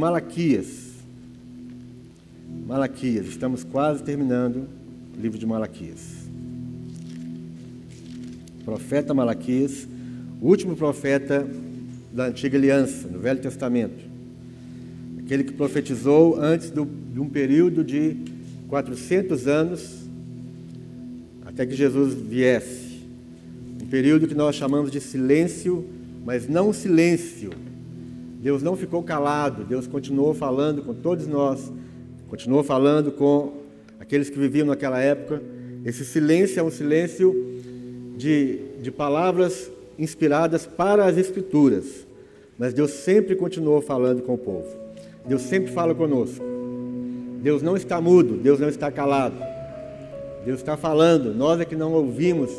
Malaquias. Malaquias, estamos quase terminando o livro de Malaquias. Profeta Malaquias, último profeta da antiga aliança, no Velho Testamento. Aquele que profetizou antes do, de um período de 400 anos até que Jesus viesse. Um período que nós chamamos de silêncio, mas não silêncio. Deus não ficou calado, Deus continuou falando com todos nós, continuou falando com aqueles que viviam naquela época. Esse silêncio é um silêncio de, de palavras inspiradas para as Escrituras, mas Deus sempre continuou falando com o povo. Deus sempre fala conosco. Deus não está mudo, Deus não está calado. Deus está falando, nós é que não ouvimos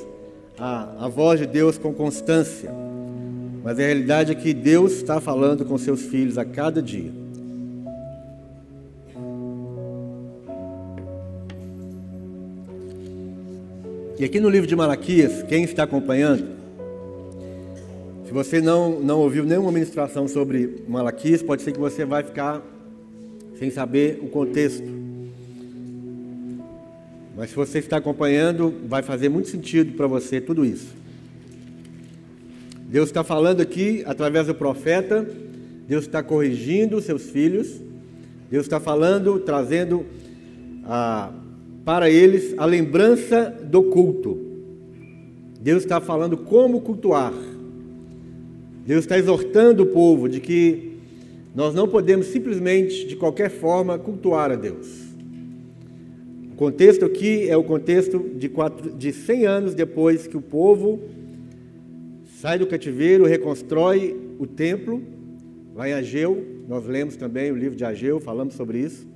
a, a voz de Deus com constância. Mas a realidade é que Deus está falando com seus filhos a cada dia. E aqui no livro de Malaquias, quem está acompanhando, se você não, não ouviu nenhuma ministração sobre Malaquias, pode ser que você vai ficar sem saber o contexto. Mas se você está acompanhando, vai fazer muito sentido para você tudo isso. Deus está falando aqui através do profeta, Deus está corrigindo seus filhos, Deus está falando, trazendo a para eles a lembrança do culto. Deus está falando como cultuar. Deus está exortando o povo de que nós não podemos simplesmente, de qualquer forma, cultuar a Deus. O contexto aqui é o contexto de, quatro, de 100 anos depois que o povo sai do cativeiro, reconstrói o templo, lá em Ageu, nós lemos também o livro de Ageu, falamos sobre isso.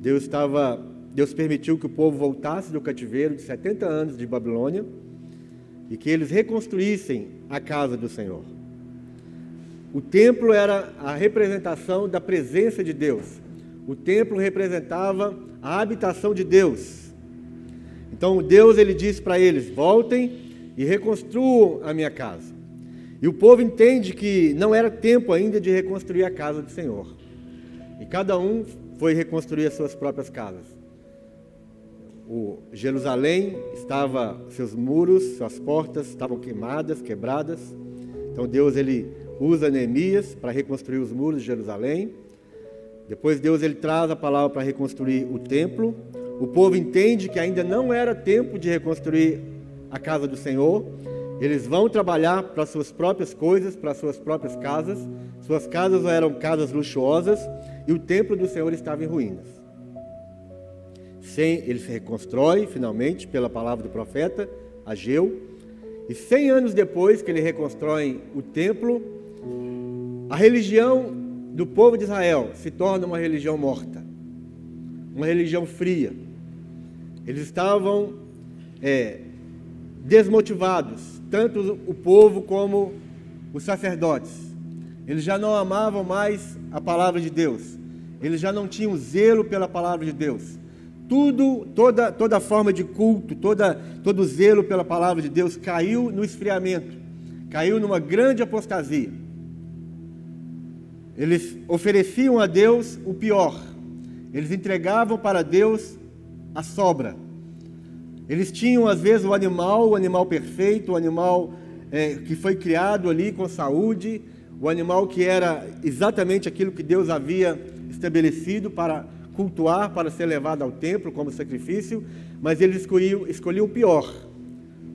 Deus estava Deus permitiu que o povo voltasse do cativeiro de 70 anos de Babilônia e que eles reconstruíssem a casa do Senhor. O templo era a representação da presença de Deus. O templo representava a habitação de Deus. Então Deus ele disse para eles: "Voltem e reconstruam a minha casa". E o povo entende que não era tempo ainda de reconstruir a casa do Senhor. E cada um foi reconstruir as suas próprias casas o Jerusalém estava, seus muros, suas portas estavam queimadas, quebradas. Então Deus ele usa Neemias para reconstruir os muros de Jerusalém. Depois Deus ele traz a palavra para reconstruir o templo. O povo entende que ainda não era tempo de reconstruir a casa do Senhor. Eles vão trabalhar para suas próprias coisas, para suas próprias casas. Suas casas eram casas luxuosas e o templo do Senhor estava em ruínas. Sem, ele se reconstrói finalmente pela palavra do profeta Ageu. E cem anos depois que ele reconstrói o templo, a religião do povo de Israel se torna uma religião morta, uma religião fria. Eles estavam é, desmotivados, tanto o povo como os sacerdotes. Eles já não amavam mais a palavra de Deus, eles já não tinham zelo pela palavra de Deus tudo, toda, toda forma de culto, toda, todo zelo pela palavra de Deus caiu no esfriamento, caiu numa grande apostasia. Eles ofereciam a Deus o pior, eles entregavam para Deus a sobra. Eles tinham, às vezes, o animal, o animal perfeito, o animal é, que foi criado ali com saúde, o animal que era exatamente aquilo que Deus havia estabelecido para cultuar para ser levado ao templo como sacrifício, mas eles escolhiam, escolhiam o pior: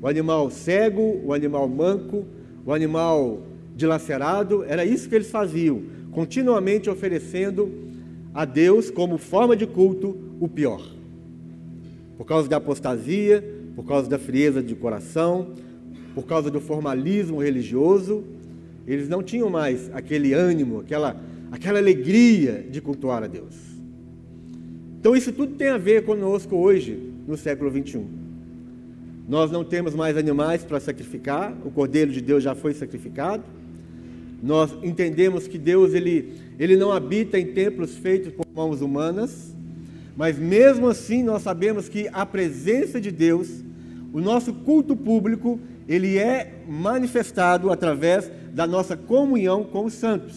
o animal cego, o animal manco, o animal dilacerado. Era isso que eles faziam, continuamente oferecendo a Deus como forma de culto o pior. Por causa da apostasia, por causa da frieza de coração, por causa do formalismo religioso, eles não tinham mais aquele ânimo, aquela, aquela alegria de cultuar a Deus. Então isso tudo tem a ver conosco hoje, no século 21. Nós não temos mais animais para sacrificar, o Cordeiro de Deus já foi sacrificado. Nós entendemos que Deus ele, ele não habita em templos feitos por mãos humanas, mas mesmo assim nós sabemos que a presença de Deus, o nosso culto público, ele é manifestado através da nossa comunhão com os santos.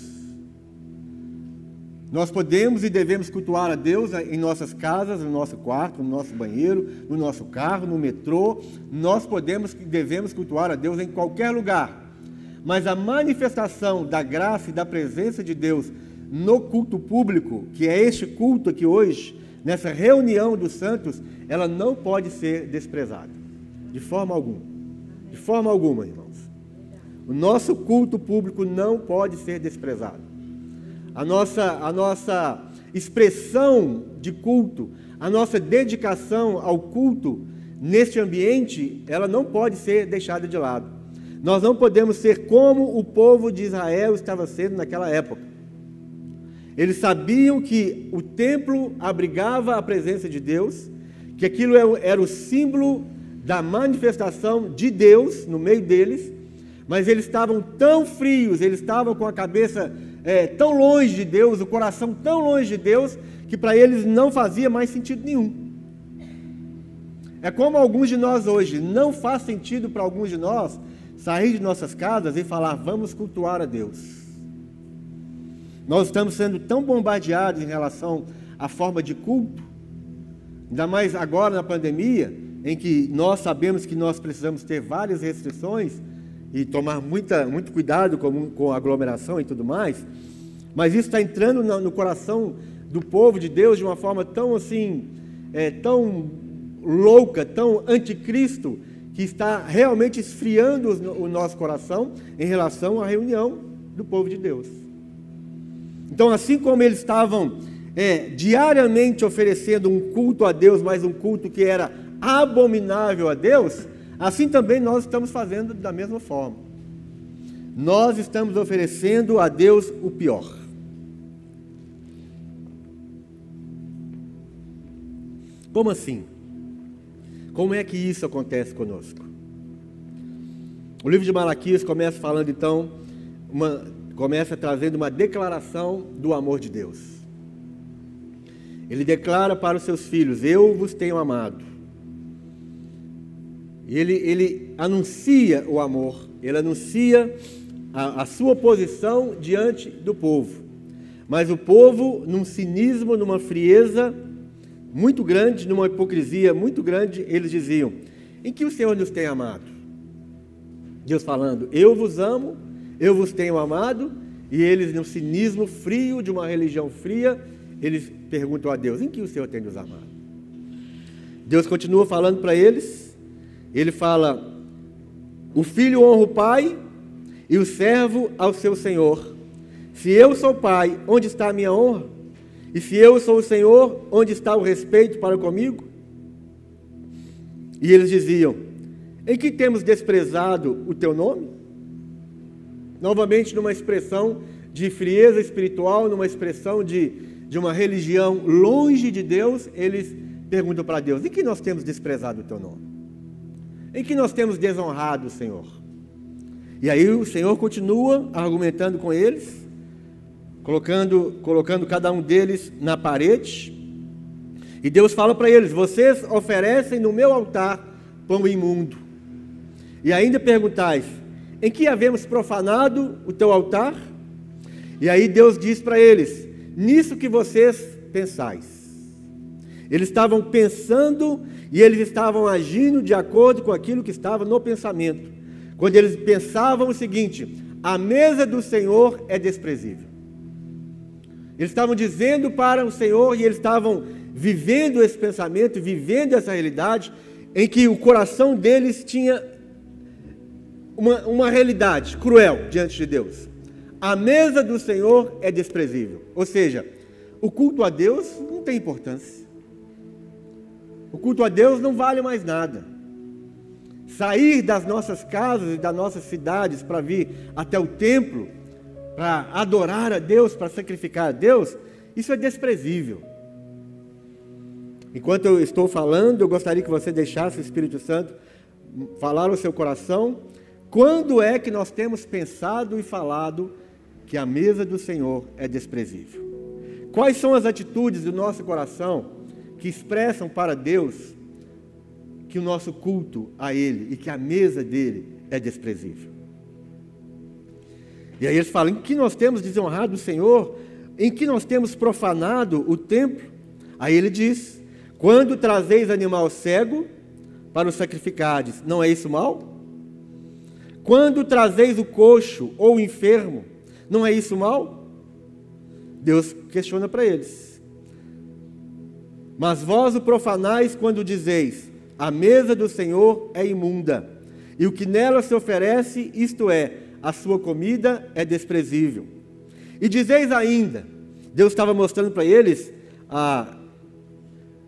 Nós podemos e devemos cultuar a Deus em nossas casas, no nosso quarto, no nosso banheiro, no nosso carro, no metrô. Nós podemos e devemos cultuar a Deus em qualquer lugar. Mas a manifestação da graça e da presença de Deus no culto público, que é este culto aqui hoje, nessa reunião dos santos, ela não pode ser desprezada. De forma alguma. De forma alguma, irmãos. O nosso culto público não pode ser desprezado a nossa, a nossa expressão de culto, a nossa dedicação ao culto neste ambiente, ela não pode ser deixada de lado. Nós não podemos ser como o povo de Israel estava sendo naquela época. Eles sabiam que o templo abrigava a presença de Deus, que aquilo era o símbolo da manifestação de Deus no meio deles, mas eles estavam tão frios, eles estavam com a cabeça é, tão longe de Deus, o coração tão longe de Deus, que para eles não fazia mais sentido nenhum. É como alguns de nós hoje, não faz sentido para alguns de nós sair de nossas casas e falar, vamos cultuar a Deus. Nós estamos sendo tão bombardeados em relação à forma de culto, ainda mais agora na pandemia, em que nós sabemos que nós precisamos ter várias restrições, e tomar muita, muito cuidado com, com aglomeração e tudo mais, mas isso está entrando no, no, coração do povo de Deus de uma forma tão assim, é, tão louca, tão anticristo, que está realmente esfriando o nosso coração em relação à reunião do povo de Deus. Então, assim como eles estavam é, diariamente oferecendo um culto a Deus, mas um culto que era abominável a Deus, Assim também nós estamos fazendo da mesma forma. Nós estamos oferecendo a Deus o pior. Como assim? Como é que isso acontece conosco? O livro de Malaquias começa falando então, uma, começa trazendo uma declaração do amor de Deus. Ele declara para os seus filhos: Eu vos tenho amado. Ele, ele anuncia o amor, ele anuncia a, a sua posição diante do povo. Mas o povo, num cinismo, numa frieza muito grande, numa hipocrisia muito grande, eles diziam: Em que o Senhor nos tem amado? Deus falando: Eu vos amo, eu vos tenho amado. E eles, num cinismo frio de uma religião fria, eles perguntam a Deus: Em que o Senhor tem nos amado? Deus continua falando para eles ele fala: o filho honra o pai e o servo ao seu senhor. Se eu sou pai, onde está a minha honra? E se eu sou o senhor, onde está o respeito para comigo? E eles diziam: Em que temos desprezado o teu nome? Novamente, numa expressão de frieza espiritual, numa expressão de, de uma religião longe de Deus, eles perguntam para Deus: Em que nós temos desprezado o teu nome? em que nós temos desonrado o Senhor. E aí o Senhor continua argumentando com eles, colocando, colocando cada um deles na parede. E Deus fala para eles: Vocês oferecem no meu altar pão imundo. E ainda perguntais: Em que havemos profanado o teu altar? E aí Deus diz para eles: Nisso que vocês pensais. Eles estavam pensando e eles estavam agindo de acordo com aquilo que estava no pensamento. Quando eles pensavam o seguinte: a mesa do Senhor é desprezível. Eles estavam dizendo para o Senhor e eles estavam vivendo esse pensamento, vivendo essa realidade, em que o coração deles tinha uma, uma realidade cruel diante de Deus. A mesa do Senhor é desprezível. Ou seja, o culto a Deus não tem importância. O culto a Deus não vale mais nada. Sair das nossas casas e das nossas cidades para vir até o templo, para adorar a Deus, para sacrificar a Deus, isso é desprezível. Enquanto eu estou falando, eu gostaria que você deixasse o Espírito Santo falar no seu coração. Quando é que nós temos pensado e falado que a mesa do Senhor é desprezível? Quais são as atitudes do nosso coração que expressam para Deus que o nosso culto a Ele e que a mesa dele é desprezível. E aí eles falam: em que nós temos desonrado o Senhor? em que nós temos profanado o templo? Aí ele diz: Quando trazeis animal cego para o sacrificardes, não é isso mal? Quando trazeis o coxo ou o enfermo, não é isso mal? Deus questiona para eles. Mas vós o profanais quando dizeis: A mesa do Senhor é imunda, e o que nela se oferece, isto é, a sua comida, é desprezível. E dizeis ainda: Deus estava mostrando para eles a,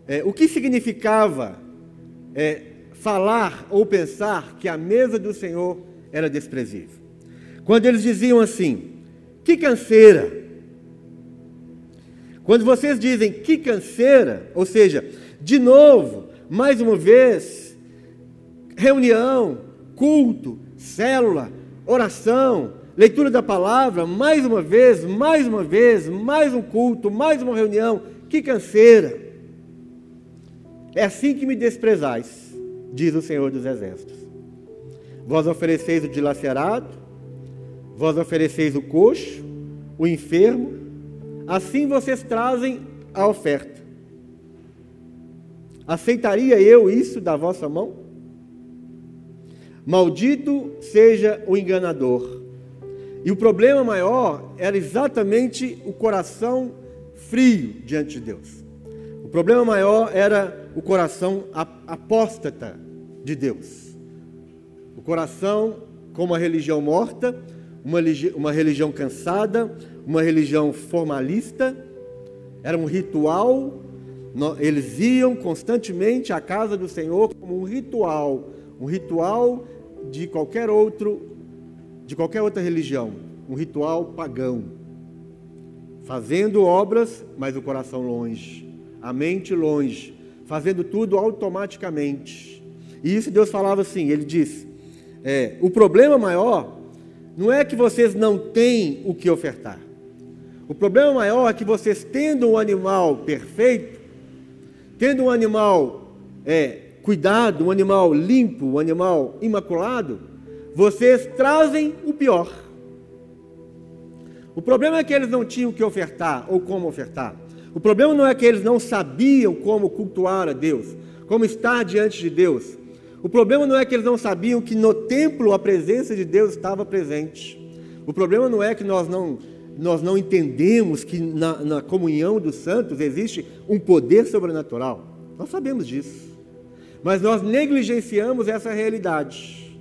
é, o que significava é, falar ou pensar que a mesa do Senhor era desprezível. Quando eles diziam assim: Que canseira! Quando vocês dizem que canseira, ou seja, de novo, mais uma vez, reunião, culto, célula, oração, leitura da palavra, mais uma vez, mais uma vez, mais um culto, mais uma reunião, que canseira. É assim que me desprezais, diz o Senhor dos Exércitos. Vós ofereceis o dilacerado, vós ofereceis o coxo, o enfermo, assim vocês trazem a oferta. Aceitaria eu isso da vossa mão? Maldito seja o enganador. E o problema maior era exatamente o coração frio diante de Deus. O problema maior era o coração apóstata de Deus. Coração com uma religião morta, uma, uma religião cansada, uma religião formalista, era um ritual. Eles iam constantemente à casa do Senhor como um ritual, um ritual de qualquer outro, de qualquer outra religião, um ritual pagão. Fazendo obras, mas o coração longe, a mente longe, fazendo tudo automaticamente. E isso Deus falava assim, ele diz: é, o problema maior não é que vocês não têm o que ofertar. O problema maior é que vocês, tendo um animal perfeito, tendo um animal é, cuidado, um animal limpo, um animal imaculado, vocês trazem o pior. O problema é que eles não tinham o que ofertar ou como ofertar. O problema não é que eles não sabiam como cultuar a Deus, como estar diante de Deus. O problema não é que eles não sabiam que no templo a presença de Deus estava presente. O problema não é que nós não, nós não entendemos que na, na comunhão dos santos existe um poder sobrenatural. Nós sabemos disso mas nós negligenciamos essa realidade.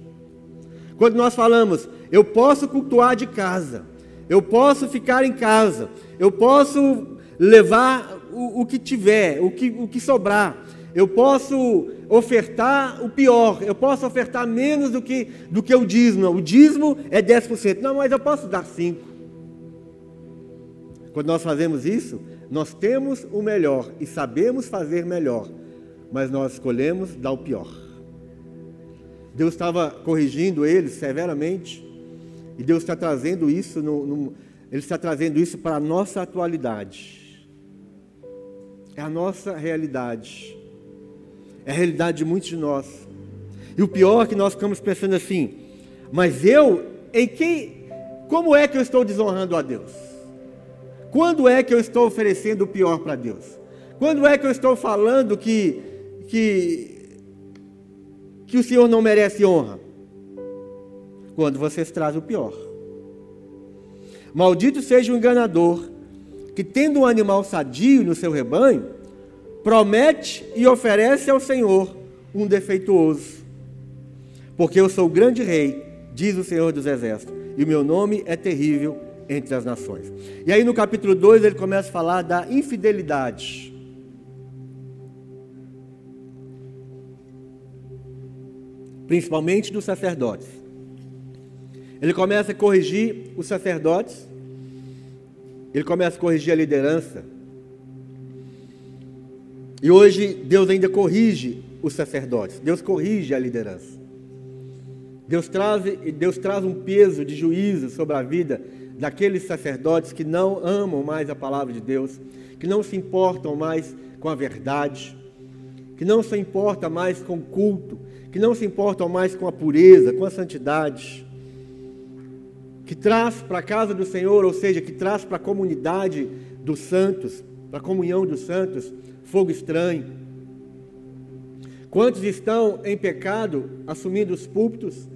Quando nós falamos, eu posso cultuar de casa, eu posso ficar em casa, eu posso levar o, o que tiver, o que, o que sobrar, eu posso ofertar o pior, eu posso ofertar menos do que, do que o dízimo. O dízimo é 10%. Não, mas eu posso dar 5%. Quando nós fazemos isso, nós temos o melhor e sabemos fazer melhor mas nós escolhemos dar o pior. Deus estava corrigindo eles severamente, e Deus está trazendo isso, no, no, Ele está trazendo isso para a nossa atualidade. É a nossa realidade. É a realidade de muitos de nós. E o pior é que nós ficamos pensando assim, mas eu, em quem, como é que eu estou desonrando a Deus? Quando é que eu estou oferecendo o pior para Deus? Quando é que eu estou falando que que, que o Senhor não merece honra? Quando vocês trazem o pior. Maldito seja o enganador, que tendo um animal sadio no seu rebanho, promete e oferece ao Senhor um defeituoso. Porque eu sou o grande rei, diz o Senhor dos Exércitos, e o meu nome é terrível entre as nações. E aí no capítulo 2 ele começa a falar da infidelidade. principalmente dos sacerdotes. Ele começa a corrigir os sacerdotes, ele começa a corrigir a liderança. E hoje Deus ainda corrige os sacerdotes, Deus corrige a liderança. Deus traz, Deus traz um peso de juízo sobre a vida daqueles sacerdotes que não amam mais a palavra de Deus, que não se importam mais com a verdade, que não se importam mais com o culto, que não se importam mais com a pureza, com a santidade. que traz para a casa do Senhor, ou seja, que traz para a comunidade dos santos, para a comunhão dos santos, fogo estranho. Quantos estão em pecado, assumindo os púlpitos?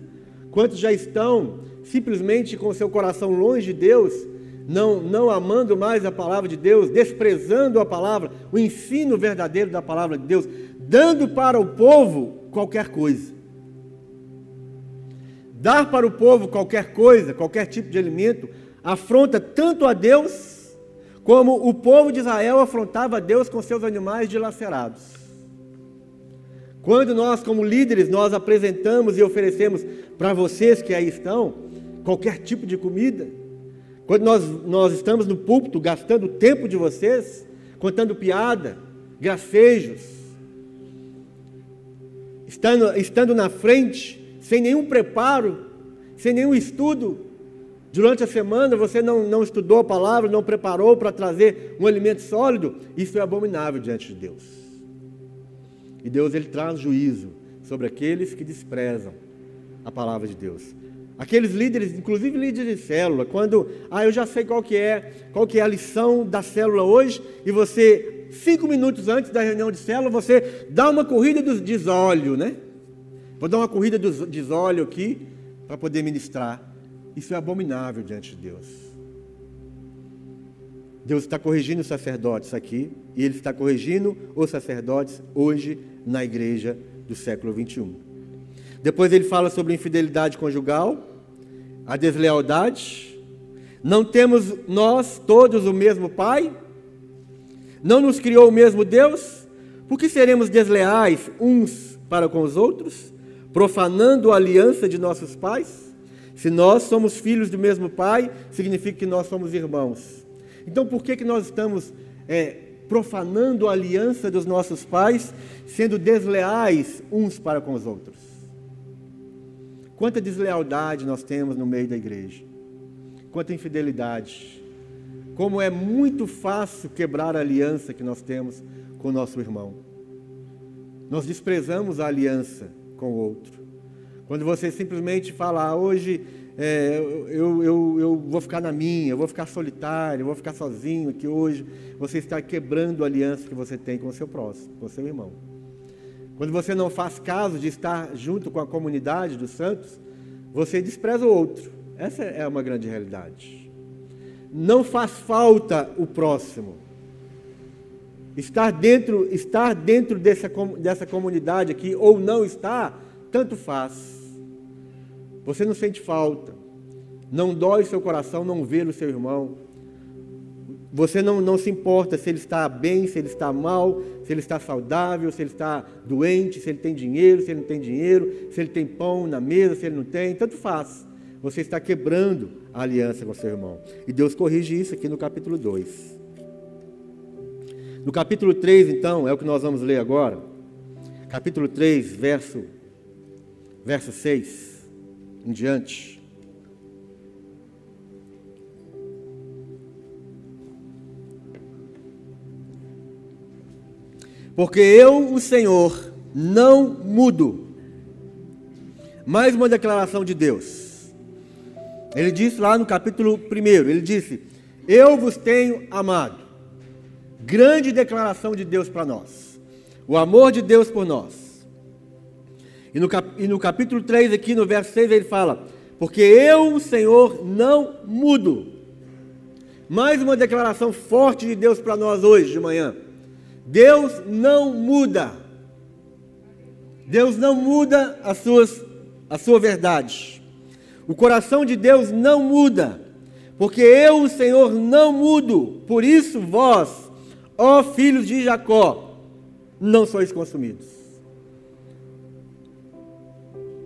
Quantos já estão simplesmente com seu coração longe de Deus, não, não amando mais a palavra de Deus, desprezando a palavra, o ensino verdadeiro da palavra de Deus, dando para o povo qualquer coisa. Dar para o povo qualquer coisa, qualquer tipo de alimento, afronta tanto a Deus, como o povo de Israel afrontava Deus com seus animais dilacerados. Quando nós, como líderes, nós apresentamos e oferecemos para vocês que aí estão, qualquer tipo de comida, quando nós, nós estamos no púlpito gastando o tempo de vocês, contando piada, gracejos, estando, estando na frente, sem nenhum preparo, sem nenhum estudo, durante a semana você não, não estudou a palavra, não preparou para trazer um alimento sólido, isso é abominável diante de Deus. E Deus ele traz juízo sobre aqueles que desprezam a palavra de Deus. Aqueles líderes, inclusive líderes de célula, quando, ah, eu já sei qual que é, qual que é a lição da célula hoje, e você, cinco minutos antes da reunião de célula, você dá uma corrida dos desóleo, né? Vou dar uma corrida dos desóleo aqui, para poder ministrar. Isso é abominável diante de Deus. Deus está corrigindo os sacerdotes aqui, e Ele está corrigindo os sacerdotes hoje na igreja do século 21. Depois ele fala sobre infidelidade conjugal, a deslealdade. Não temos nós todos o mesmo Pai? Não nos criou o mesmo Deus? Por que seremos desleais uns para com os outros, profanando a aliança de nossos pais? Se nós somos filhos do mesmo Pai, significa que nós somos irmãos. Então, por que, que nós estamos é, profanando a aliança dos nossos pais, sendo desleais uns para com os outros? Quanta deslealdade nós temos no meio da igreja. Quanta infidelidade. Como é muito fácil quebrar a aliança que nós temos com o nosso irmão. Nós desprezamos a aliança com o outro. Quando você simplesmente fala, ah, hoje é, eu, eu, eu vou ficar na minha, eu vou ficar solitário, eu vou ficar sozinho aqui hoje, você está quebrando a aliança que você tem com o seu próximo, com o seu irmão. Quando você não faz caso de estar junto com a comunidade dos santos, você despreza o outro. Essa é uma grande realidade. Não faz falta o próximo. Estar dentro, estar dentro dessa, dessa comunidade aqui ou não estar, tanto faz. Você não sente falta. Não dói seu coração não ver o seu irmão. Você não, não se importa se ele está bem, se ele está mal, se ele está saudável, se ele está doente, se ele tem dinheiro, se ele não tem dinheiro, se ele tem pão na mesa, se ele não tem, tanto faz. Você está quebrando a aliança com seu irmão. E Deus corrige isso aqui no capítulo 2. No capítulo 3, então, é o que nós vamos ler agora. Capítulo 3, verso, verso 6 em diante. Porque eu, o Senhor, não mudo. Mais uma declaração de Deus. Ele disse lá no capítulo 1, ele disse: Eu vos tenho amado. Grande declaração de Deus para nós. O amor de Deus por nós. E no, cap, e no capítulo 3, aqui no verso 6, ele fala: Porque eu, o Senhor, não mudo. Mais uma declaração forte de Deus para nós hoje de manhã. Deus não muda. Deus não muda as suas, a sua verdade. O coração de Deus não muda, porque eu, o Senhor, não mudo. Por isso, vós, ó filhos de Jacó, não sois consumidos.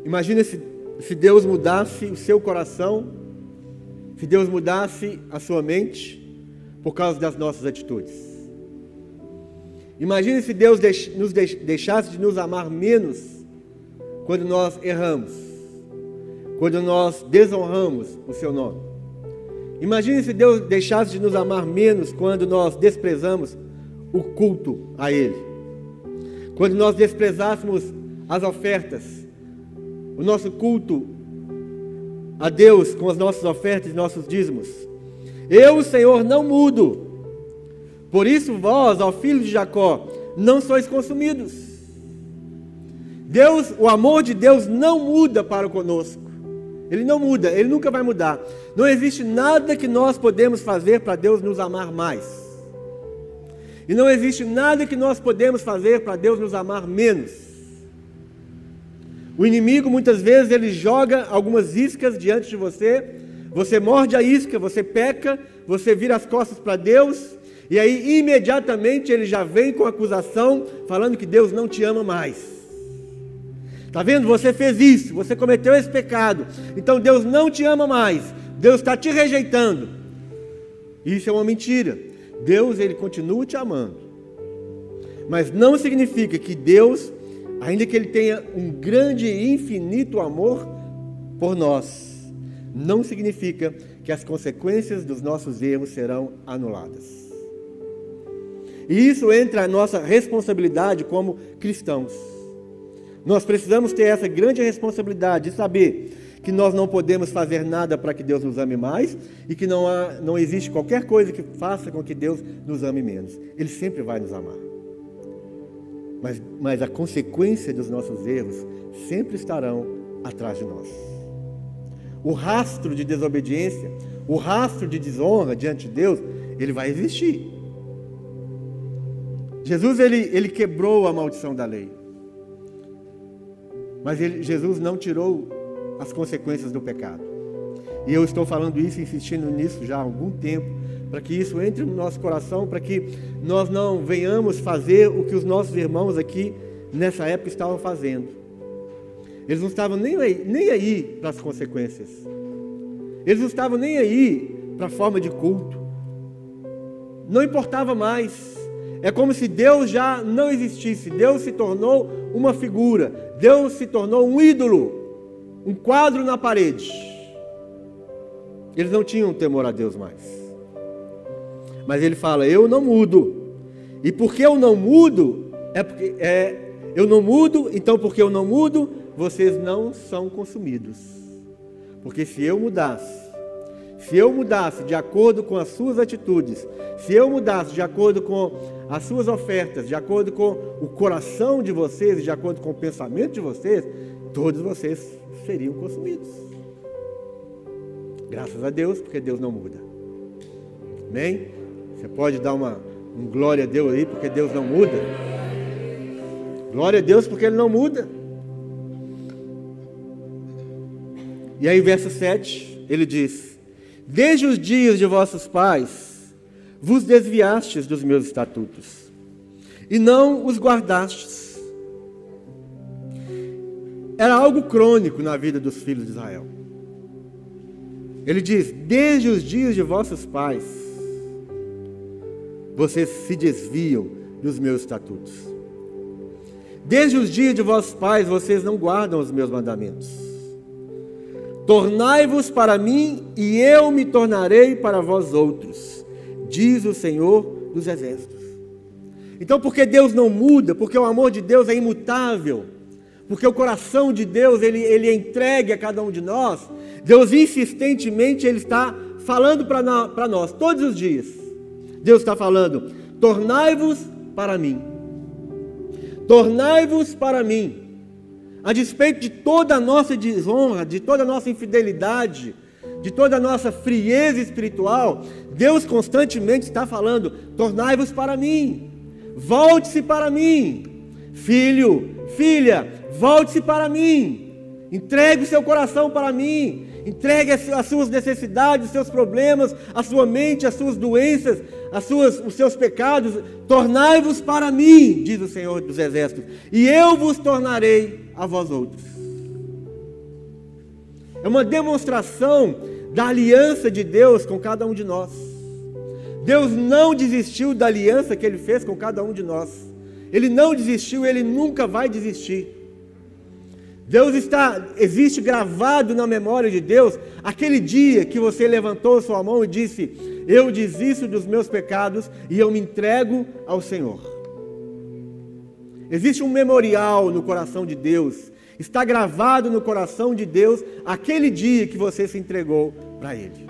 Imagina se, se Deus mudasse o seu coração, se Deus mudasse a sua mente por causa das nossas atitudes. Imagine se Deus nos deixasse de nos amar menos quando nós erramos, quando nós desonramos o seu nome. Imagine se Deus deixasse de nos amar menos quando nós desprezamos o culto a Ele, quando nós desprezássemos as ofertas, o nosso culto a Deus com as nossas ofertas e nossos dízimos. Eu, o Senhor, não mudo. Por isso, vós, ó filho de Jacó, não sois consumidos. Deus, o amor de Deus não muda para conosco. Ele não muda, ele nunca vai mudar. Não existe nada que nós podemos fazer para Deus nos amar mais. E não existe nada que nós podemos fazer para Deus nos amar menos. O inimigo muitas vezes ele joga algumas iscas diante de você, você morde a isca, você peca, você vira as costas para Deus, e aí imediatamente ele já vem com acusação, falando que Deus não te ama mais. Está vendo? Você fez isso, você cometeu esse pecado. Então Deus não te ama mais. Deus está te rejeitando. Isso é uma mentira. Deus, ele continua te amando. Mas não significa que Deus, ainda que ele tenha um grande e infinito amor por nós, não significa que as consequências dos nossos erros serão anuladas. E isso entra a nossa responsabilidade como cristãos. Nós precisamos ter essa grande responsabilidade de saber que nós não podemos fazer nada para que Deus nos ame mais e que não, há, não existe qualquer coisa que faça com que Deus nos ame menos. Ele sempre vai nos amar. Mas, mas a consequência dos nossos erros sempre estarão atrás de nós. O rastro de desobediência, o rastro de desonra diante de Deus, ele vai existir. Jesus ele, ele quebrou a maldição da lei. Mas ele, Jesus não tirou as consequências do pecado. E eu estou falando isso, insistindo nisso já há algum tempo, para que isso entre no nosso coração, para que nós não venhamos fazer o que os nossos irmãos aqui nessa época estavam fazendo. Eles não estavam nem aí, nem aí para as consequências. Eles não estavam nem aí para a forma de culto. Não importava mais. É como se Deus já não existisse. Deus se tornou uma figura. Deus se tornou um ídolo, um quadro na parede. Eles não tinham temor a Deus mais. Mas ele fala: Eu não mudo. E porque eu não mudo, é porque é, eu não mudo, então porque eu não mudo, vocês não são consumidos. Porque se eu mudasse, se eu mudasse de acordo com as suas atitudes, se eu mudasse de acordo com as suas ofertas, de acordo com o coração de vocês de acordo com o pensamento de vocês, todos vocês seriam consumidos. Graças a Deus, porque Deus não muda. Amém? Você pode dar uma um glória a Deus aí, porque Deus não muda. Glória a Deus, porque Ele não muda. E aí, verso 7, ele diz: Desde os dias de vossos pais, vos desviastes dos meus estatutos, e não os guardastes. Era algo crônico na vida dos filhos de Israel. Ele diz: Desde os dias de vossos pais, vocês se desviam dos meus estatutos. Desde os dias de vossos pais, vocês não guardam os meus mandamentos. Tornai-vos para mim, e eu me tornarei para vós outros, diz o Senhor dos Exércitos. Então, porque Deus não muda, porque o amor de Deus é imutável, porque o coração de Deus ele, ele é entregue a cada um de nós, Deus insistentemente ele está falando para nós todos os dias. Deus está falando: tornai-vos para mim, tornai-vos para mim. A despeito de toda a nossa desonra, de toda a nossa infidelidade, de toda a nossa frieza espiritual, Deus constantemente está falando: tornai-vos para mim, volte-se para mim, filho, filha, volte-se para mim, entregue o seu coração para mim, entregue as suas necessidades, os seus problemas, a sua mente, as suas doenças, as suas, os seus pecados, tornai-vos para mim, diz o Senhor dos Exércitos, e eu vos tornarei a vós outros. É uma demonstração da aliança de Deus com cada um de nós. Deus não desistiu da aliança que Ele fez com cada um de nós. Ele não desistiu, Ele nunca vai desistir. Deus está, existe gravado na memória de Deus aquele dia que você levantou sua mão e disse: Eu desisto dos meus pecados e eu me entrego ao Senhor. Existe um memorial no coração de Deus Está gravado no coração de Deus aquele dia que você se entregou para Ele.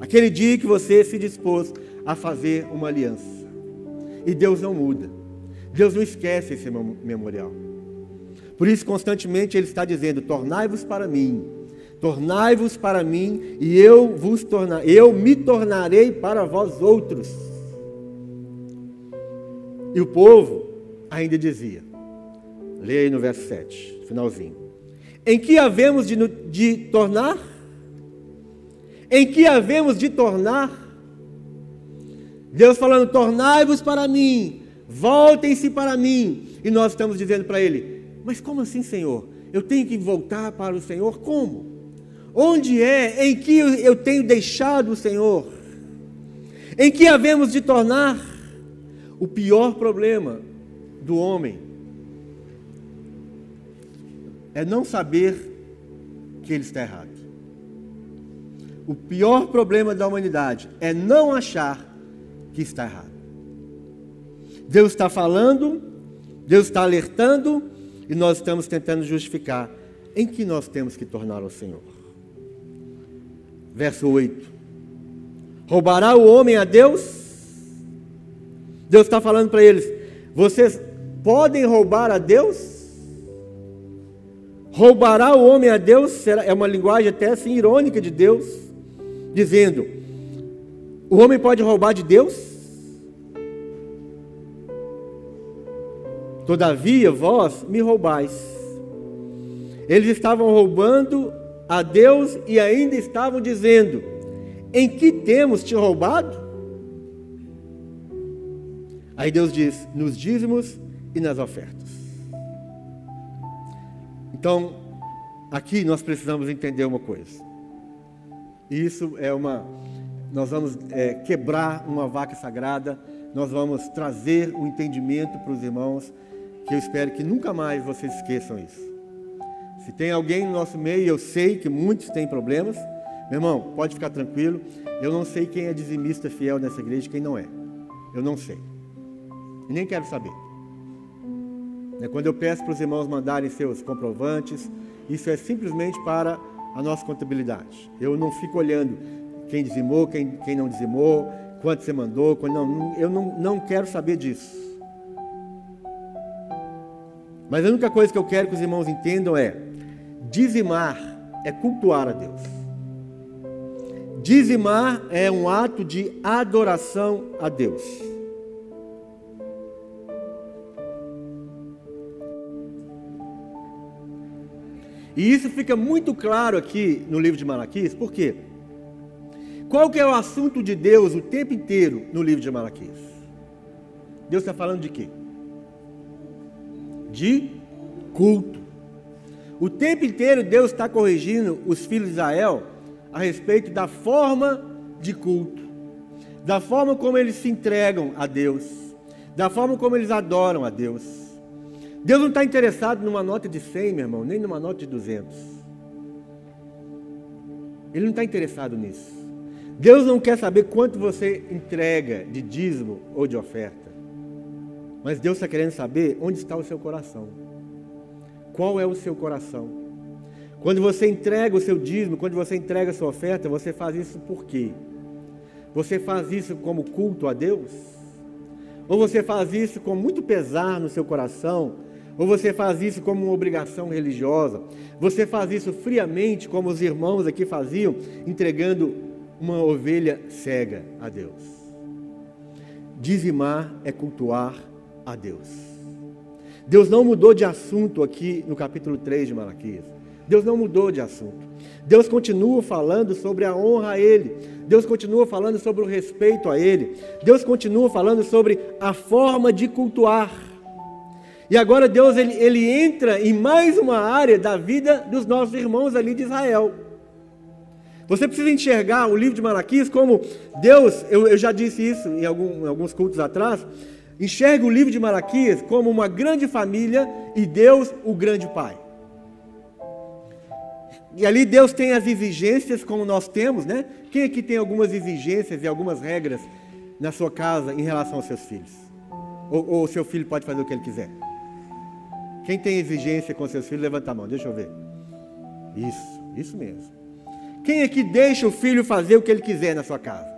Aquele dia que você se dispôs a fazer uma aliança. E Deus não muda. Deus não esquece esse memorial. Por isso, constantemente, Ele está dizendo: tornai-vos para mim, tornai-vos para mim, e eu vos tornar, eu me tornarei para vós outros. E o povo ainda dizia: leia aí no verso 7, finalzinho. Em que havemos de, de tornar? Em que havemos de tornar? Deus falando: tornai-vos para mim, voltem-se para mim. E nós estamos dizendo para Ele: mas como assim, Senhor? Eu tenho que voltar para o Senhor? Como? Onde é em que eu tenho deixado o Senhor? Em que havemos de tornar? O pior problema do homem é não saber que ele está errado. O pior problema da humanidade é não achar que está errado. Deus está falando, Deus está alertando e nós estamos tentando justificar em que nós temos que tornar o Senhor. Verso 8: Roubará o homem a Deus? Deus está falando para eles: vocês podem roubar a Deus? Roubará o homem a Deus? É uma linguagem até assim irônica de Deus, dizendo: o homem pode roubar de Deus? Todavia vós me roubais. Eles estavam roubando a Deus e ainda estavam dizendo: Em que temos te roubado? Aí Deus diz: Nos dízimos e nas ofertas. Então, aqui nós precisamos entender uma coisa. Isso é uma. Nós vamos é, quebrar uma vaca sagrada, nós vamos trazer o entendimento para os irmãos que eu espero que nunca mais vocês esqueçam isso. Se tem alguém no nosso meio, eu sei que muitos têm problemas, meu irmão, pode ficar tranquilo. Eu não sei quem é dizimista fiel nessa igreja e quem não é. Eu não sei. E nem quero saber. É quando eu peço para os irmãos mandarem seus comprovantes, isso é simplesmente para a nossa contabilidade. Eu não fico olhando quem dizimou, quem, quem não dizimou, quanto você mandou, quando, não, eu não, não quero saber disso. Mas a única coisa que eu quero que os irmãos entendam é: dizimar é cultuar a Deus. Dizimar é um ato de adoração a Deus. E isso fica muito claro aqui no livro de Malaquias, por quê? Qual que é o assunto de Deus o tempo inteiro no livro de Malaquias? Deus está falando de quê? De culto. O tempo inteiro Deus está corrigindo os filhos de Israel a respeito da forma de culto, da forma como eles se entregam a Deus, da forma como eles adoram a Deus. Deus não está interessado numa nota de 100, meu irmão, nem numa nota de 200. Ele não está interessado nisso. Deus não quer saber quanto você entrega de dízimo ou de oferta. Mas Deus está querendo saber onde está o seu coração. Qual é o seu coração? Quando você entrega o seu dízimo, quando você entrega a sua oferta, você faz isso por quê? Você faz isso como culto a Deus? Ou você faz isso com muito pesar no seu coração? Ou você faz isso como uma obrigação religiosa? Você faz isso friamente, como os irmãos aqui faziam, entregando uma ovelha cega a Deus? Dizimar é cultuar a Deus. Deus não mudou de assunto aqui no capítulo 3 de Malaquias. Deus não mudou de assunto. Deus continua falando sobre a honra a Ele. Deus continua falando sobre o respeito a Ele. Deus continua falando sobre a forma de cultuar. E agora Deus ele, ele entra em mais uma área da vida dos nossos irmãos ali de Israel. Você precisa enxergar o livro de Malaquias como Deus, eu, eu já disse isso em, algum, em alguns cultos atrás, enxerga o livro de Malaquias como uma grande família e Deus o grande pai. E ali Deus tem as exigências como nós temos, né? Quem aqui tem algumas exigências e algumas regras na sua casa em relação aos seus filhos? Ou o seu filho pode fazer o que ele quiser? Quem tem exigência com seus filhos, levanta a mão, deixa eu ver. Isso, isso mesmo. Quem que deixa o filho fazer o que ele quiser na sua casa?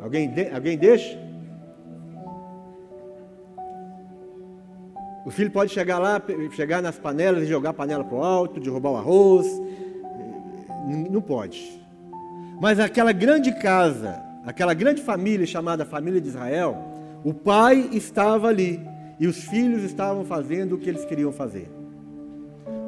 Alguém, de, alguém deixa? O filho pode chegar lá, chegar nas panelas e jogar a panela para o alto, de roubar o arroz. Não pode. Mas aquela grande casa, aquela grande família chamada família de Israel, o pai estava ali e os filhos estavam fazendo o que eles queriam fazer.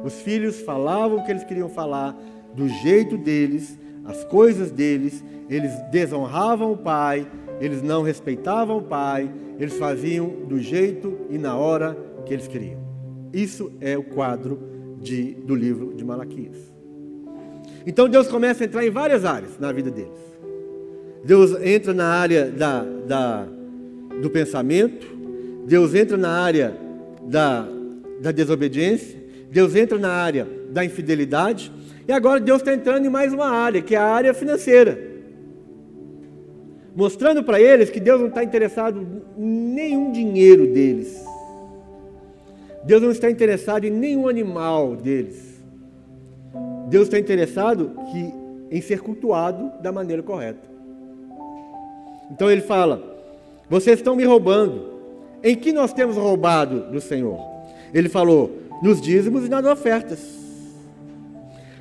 Os filhos falavam o que eles queriam falar, do jeito deles, as coisas deles, eles desonravam o pai, eles não respeitavam o pai, eles faziam do jeito e na hora que eles queriam. Isso é o quadro de, do livro de Malaquias. Então Deus começa a entrar em várias áreas na vida deles. Deus entra na área da, da, do pensamento, Deus entra na área da, da desobediência, Deus entra na área da infidelidade, e agora Deus está entrando em mais uma área, que é a área financeira. Mostrando para eles que Deus não está interessado em nenhum dinheiro deles. Deus não está interessado em nenhum animal deles. Deus está interessado que, em ser cultuado da maneira correta. Então ele fala: Vocês estão me roubando. Em que nós temos roubado do Senhor? Ele falou: Nos dízimos e nas ofertas.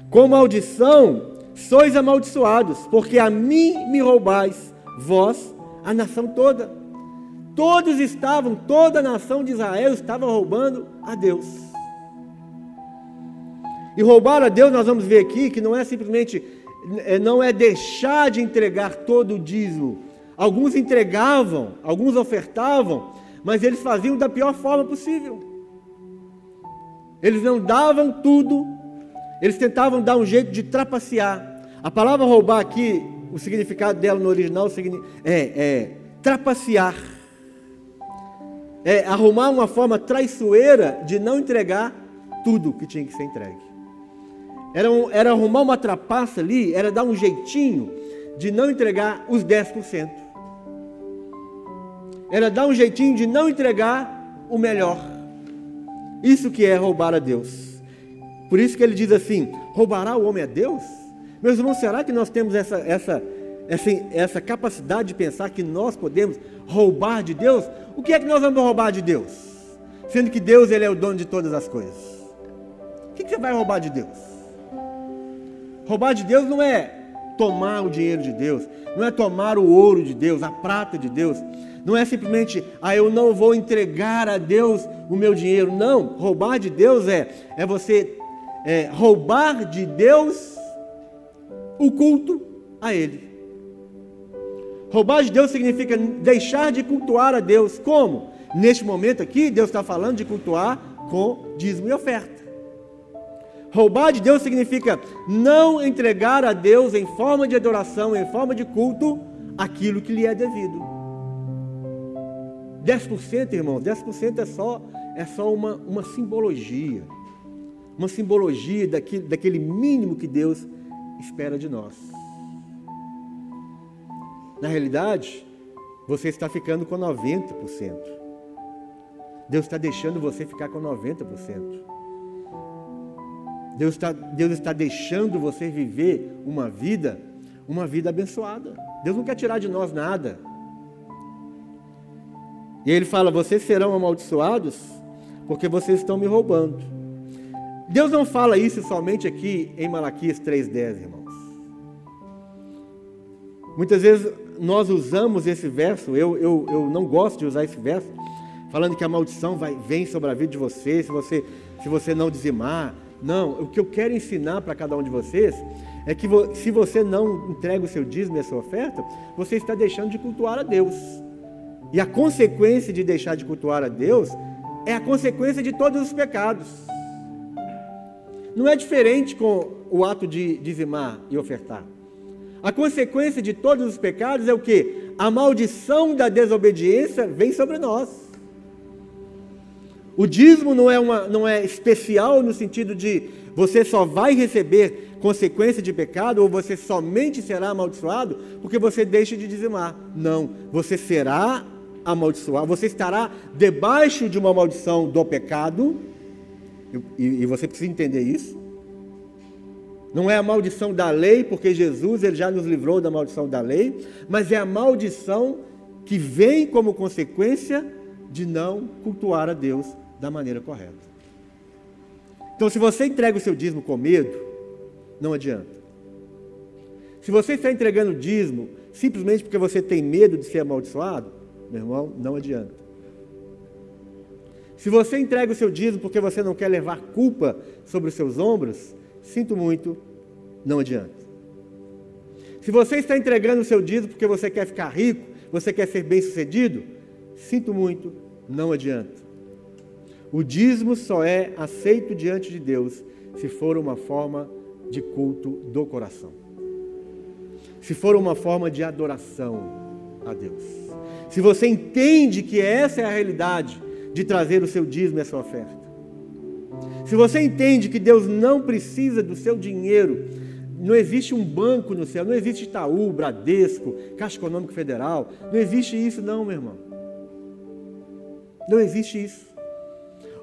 Com maldição sois amaldiçoados, porque a mim me roubais, vós, a nação toda. Todos estavam, toda a nação de Israel estava roubando a Deus. E roubar a Deus, nós vamos ver aqui que não é simplesmente, é, não é deixar de entregar todo o dízimo. Alguns entregavam, alguns ofertavam, mas eles faziam da pior forma possível. Eles não davam tudo eles tentavam dar um jeito de trapacear. A palavra roubar aqui, o significado dela no original é, é trapacear. É arrumar uma forma traiçoeira de não entregar tudo que tinha que ser entregue. Era, um, era arrumar uma trapaça ali, era dar um jeitinho de não entregar os 10%. Era dar um jeitinho de não entregar o melhor. Isso que é roubar a Deus. Por isso que ele diz assim: roubará o homem a Deus? Meus irmãos, será que nós temos essa, essa, essa, essa capacidade de pensar que nós podemos roubar de Deus? O que é que nós vamos roubar de Deus? Sendo que Deus ele é o dono de todas as coisas. O que, você vai roubar de Deus? Roubar de Deus não é tomar o dinheiro de Deus, não é tomar o ouro de Deus, a prata de Deus, não é simplesmente, ah, eu não vou entregar a Deus o meu dinheiro. Não, roubar de Deus é, é você é, roubar de Deus o culto a Ele. Roubar de Deus significa deixar de cultuar a Deus. Como? Neste momento aqui, Deus está falando de cultuar com dízimo e oferta. Roubar de Deus significa não entregar a Deus em forma de adoração, em forma de culto, aquilo que lhe é devido. 10%, irmão, 10% é só, é só uma, uma simbologia uma simbologia daquele, daquele mínimo que Deus espera de nós. Na realidade, você está ficando com 90%. Deus está deixando você ficar com 90%. Deus está, Deus está deixando você viver uma vida, uma vida abençoada. Deus não quer tirar de nós nada. E ele fala: vocês serão amaldiçoados porque vocês estão me roubando. Deus não fala isso somente aqui em Malaquias 3,10, irmãos. Muitas vezes nós usamos esse verso, eu, eu, eu não gosto de usar esse verso, falando que a maldição vai, vem sobre a vida de vocês se você, se você não dizimar. Não, o que eu quero ensinar para cada um de vocês é que se você não entrega o seu dízimo e a sua oferta, você está deixando de cultuar a Deus. E a consequência de deixar de cultuar a Deus é a consequência de todos os pecados. Não é diferente com o ato de dizimar e ofertar. A consequência de todos os pecados é o que? A maldição da desobediência vem sobre nós. O dízimo não é, uma, não é especial no sentido de você só vai receber consequência de pecado ou você somente será amaldiçoado porque você deixa de dizimar. Não, você será amaldiçoado, você estará debaixo de uma maldição do pecado, e, e você precisa entender isso. Não é a maldição da lei, porque Jesus ele já nos livrou da maldição da lei, mas é a maldição que vem como consequência de não cultuar a Deus da maneira correta. Então, se você entrega o seu dízimo com medo, não adianta. Se você está entregando dízimo simplesmente porque você tem medo de ser amaldiçoado, meu irmão, não adianta. Se você entrega o seu dízimo porque você não quer levar culpa sobre os seus ombros, sinto muito, não adianta. Se você está entregando o seu dízimo porque você quer ficar rico, você quer ser bem-sucedido, sinto muito, não adianta. O dízimo só é aceito diante de Deus se for uma forma de culto do coração. Se for uma forma de adoração a Deus. Se você entende que essa é a realidade de trazer o seu dízimo e a sua oferta. Se você entende que Deus não precisa do seu dinheiro, não existe um banco no céu, não existe Itaú, Bradesco, Caixa Econômica Federal, não existe isso não, meu irmão. Não existe isso.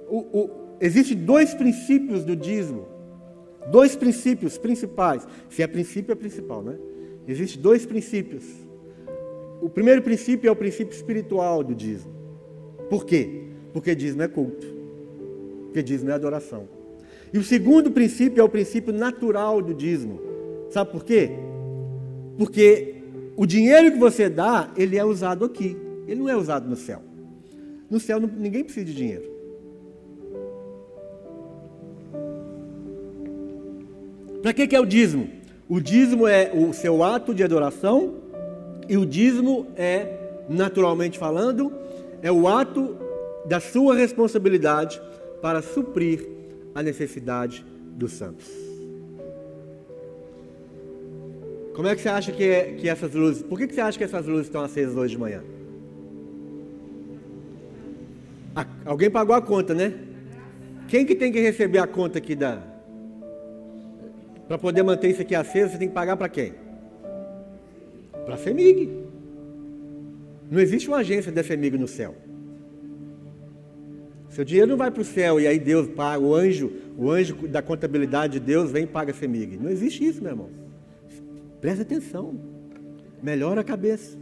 O, o, Existem dois princípios do dízimo. Dois princípios principais. Se é princípio, é principal, né? Existem dois princípios. O primeiro princípio é o princípio espiritual do dízimo. Por quê? Porque dízimo é culto. Porque dízimo é adoração. E o segundo princípio é o princípio natural do dízimo. Sabe por quê? Porque o dinheiro que você dá, ele é usado aqui. Ele não é usado no céu. No céu ninguém precisa de dinheiro. Para que, que é o dízimo? O dízimo é o seu ato de adoração e o dízimo é, naturalmente falando, é o ato da sua responsabilidade para suprir a necessidade dos santos. Como é que você acha que, que essas luzes, por que, que você acha que essas luzes estão acesas hoje de manhã? alguém pagou a conta, né? Quem que tem que receber a conta aqui da. Para poder manter isso aqui aceso, você tem que pagar para quem? Para a FEMIG. Não existe uma agência da FEMIG no céu. Seu dinheiro não vai para o céu e aí Deus paga, o anjo, o anjo da contabilidade de Deus vem e paga a FEMIG. Não existe isso, meu irmão. Presta atenção. Melhora a cabeça.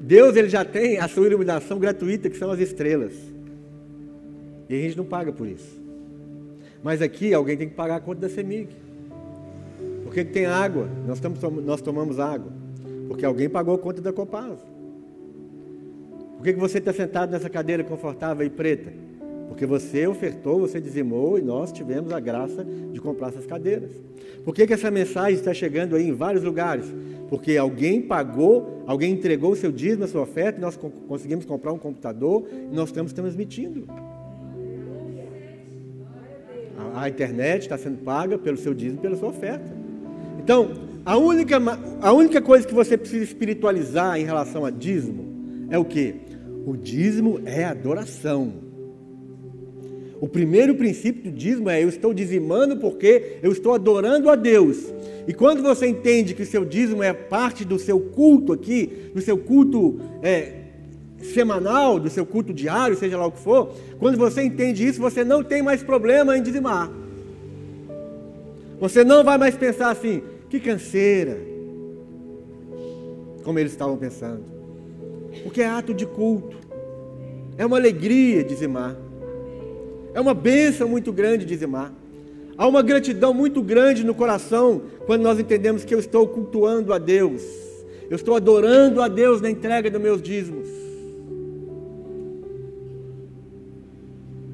Deus ele já tem a sua iluminação gratuita, que são as estrelas. E a gente não paga por isso. Mas aqui alguém tem que pagar a conta da CEMIG. Por que tem água? Nós, estamos, nós tomamos água. Porque alguém pagou a conta da Copasa. Por que, você está sentado nessa cadeira confortável e preta? Porque você ofertou, você dizimou e nós tivemos a graça de comprar essas cadeiras. Por que, que essa mensagem está chegando aí em vários lugares? Porque alguém pagou, alguém entregou o seu dízimo, a sua oferta, e nós conseguimos comprar um computador e nós estamos transmitindo. A, a internet está sendo paga pelo seu dízimo pela sua oferta. Então, a única, a única coisa que você precisa espiritualizar em relação a dízimo é o que? O dízimo é adoração. O primeiro princípio do dízimo é: eu estou dizimando porque eu estou adorando a Deus. E quando você entende que o seu dízimo é parte do seu culto aqui, do seu culto é, semanal, do seu culto diário, seja lá o que for, quando você entende isso, você não tem mais problema em dizimar. Você não vai mais pensar assim, que canseira, como eles estavam pensando. Porque é ato de culto, é uma alegria dizimar. É uma bênção muito grande dizimar. Há uma gratidão muito grande no coração quando nós entendemos que eu estou cultuando a Deus. Eu estou adorando a Deus na entrega dos meus dízimos.